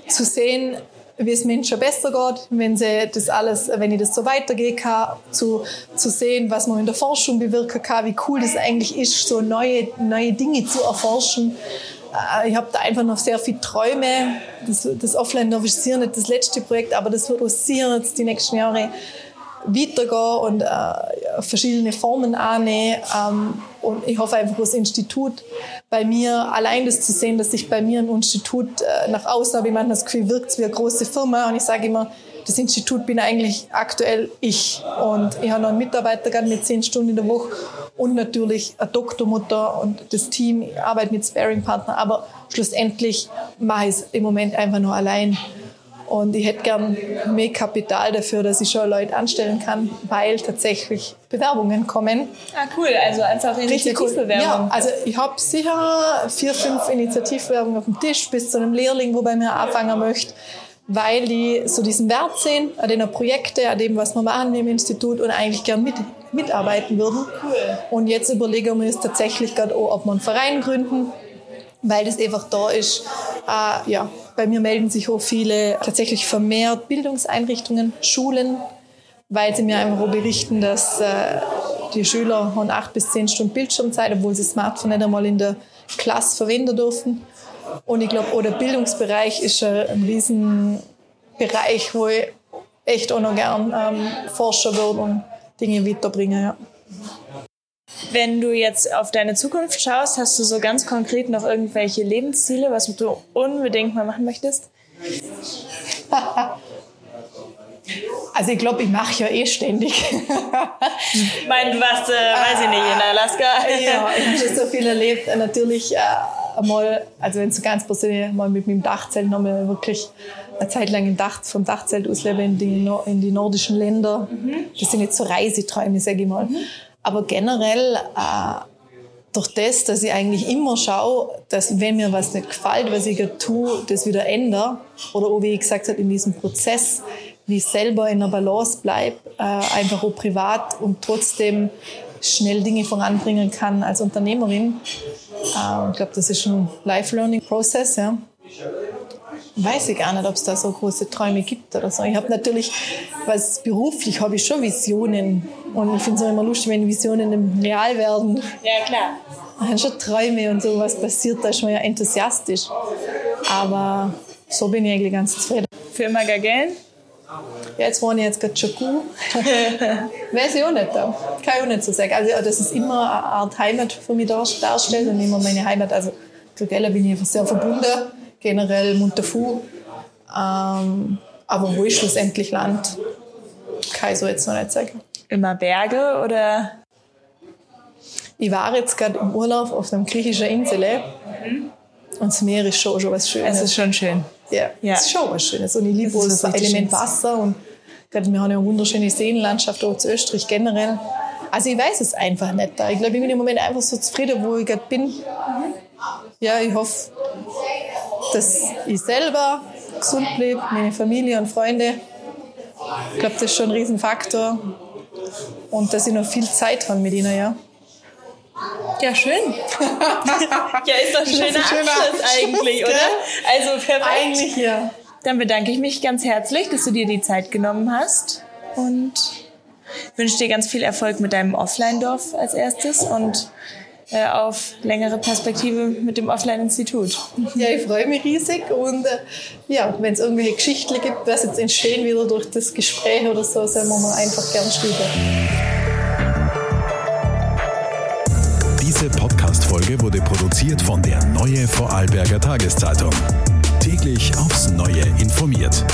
zu sehen, wie es Menschen besser geht, wenn sie das alles, wenn ich das so weitergehen kann, zu, zu sehen, was man in der Forschung bewirken kann, wie cool das eigentlich ist, so neue, neue Dinge zu erforschen. Äh, ich habe da einfach noch sehr viele Träume. Das, das Offline Nervous ist nicht das letzte Projekt, aber das wird uns sicher jetzt die nächsten Jahre weitergehen und äh, verschiedene Formen annehmen. Ähm, und ich hoffe einfach, das Institut bei mir, allein das zu sehen, dass sich bei mir ein Institut äh, nach außen habe, ich manchmal das Gefühl, wirkt wie eine große Firma. Und ich sage immer, das Institut bin eigentlich aktuell ich. Und ich habe noch einen Mitarbeiter gerade mit zehn Stunden in der Woche und natürlich eine Doktormutter und das Team. Ich arbeite mit Sparing-Partner, aber schlussendlich mache ich es im Moment einfach nur allein. Und ich hätte gern mehr Kapital dafür, dass ich schon Leute anstellen kann, weil tatsächlich Bewerbungen kommen. Ah, cool. Also einfach Initiativbewerbungen. Cool. Ja, also ich habe sicher vier, fünf Initiativbewerbungen auf dem Tisch bis zu einem Lehrling, wo bei mir anfangen möchte weil die so diesen Wert sehen, an den Projekte, an dem, was wir machen im Institut und eigentlich gern mit, mitarbeiten würden. Cool. Und jetzt überlegen wir uns tatsächlich gerade ob wir einen Verein gründen, weil das einfach da ist. Äh, ja, bei mir melden sich auch viele tatsächlich vermehrt Bildungseinrichtungen, Schulen, weil sie mir einfach berichten, dass äh, die Schüler haben acht bis zehn Stunden Bildschirmzeit, obwohl sie Smartphone nicht einmal in der Klasse verwenden dürfen. Und ich glaube, der Bildungsbereich ist ein Riesenbereich, wo ich echt auch noch gern ähm, forschen würde und Dinge weiterbringen. Ja. Wenn du jetzt auf deine Zukunft schaust, hast du so ganz konkret noch irgendwelche Lebensziele, was du unbedingt mal machen möchtest? Also ich glaube, ich mache ja eh ständig. ich meine, du warst, äh, weiß ich nicht, in Alaska. ja, ich habe schon so viel erlebt. Natürlich äh, einmal, also wenn es so ganz persönlich mal mit meinem Dachzelt nochmal wirklich eine Zeit lang im Dach, vom Dachzelt ausleben in die, in die nordischen Länder. Mhm. Das sind jetzt so Reiseträume, sage ich mal. Mhm. Aber generell, äh, durch das, dass ich eigentlich immer schaue, dass wenn mir was nicht gefällt, was ich tue, das wieder ändere. Oder wie ich gesagt habe, in diesem Prozess, wie ich selber in einer Balance bleibe, äh, einfach auch privat und trotzdem schnell Dinge voranbringen kann als Unternehmerin. Äh, ich glaube, das ist ein Life-Learning-Prozess. Ja. Weiß ich gar nicht, ob es da so große Träume gibt oder so. Ich habe natürlich, was beruflich habe ich schon Visionen. Und ich finde es immer lustig, wenn Visionen real werden. Ja, klar. Man hat schon Träume und so, was passiert, da ist man ja enthusiastisch. Aber so bin ich eigentlich ganz zufrieden. Firma Gagel? Ja, jetzt wohne ich jetzt gerade Chaku. Weiß ich auch nicht. Da. Kann ich auch nicht so sagen. Also, das ist immer eine Art Heimat für mich darstellt und immer meine Heimat. Also, Glückella bin ich einfach sehr verbunden. Generell Montafu. Ähm, aber wo ich schlussendlich land, kann ich so jetzt noch nicht sagen. Immer Berge oder? Ich war jetzt gerade im Urlaub auf einer griechischen Insel. Mhm. Und das Meer ist schon, schon was Schönes. Es ist schon schön. Ja, ja. es ist schon was Schönes. Und ich liebe das, das Element Wasser. Und wir haben ja eine wunderschöne Seenlandschaft auch zu Österreich generell. Also ich weiß es einfach nicht. Ich glaube, ich bin im Moment einfach so zufrieden, wo ich gerade bin. Ja, ich hoffe, dass ich selber gesund bleibe, meine Familie und Freunde. Ich glaube, das ist schon ein Riesenfaktor. Und dass ich noch viel Zeit habe mit ihnen, ja. Ja, schön. ja, ist doch ein schöner, ein schöner Abschluss, Abschluss eigentlich, oder? Also perfekt. Eigentlich ja. Dann bedanke ich mich ganz herzlich, dass du dir die Zeit genommen hast und wünsche dir ganz viel Erfolg mit deinem Offline-Dorf als erstes und auf längere Perspektive mit dem Offline-Institut. Ja, ich freue mich riesig und äh, ja, wenn es irgendwelche Geschichten gibt, was jetzt entstehen wieder durch das Gespräch oder so, sollen wir mal einfach gern schreiben. Diese Podcast-Folge wurde produziert von der Neue Vorarlberger Tageszeitung. Täglich aufs Neue informiert.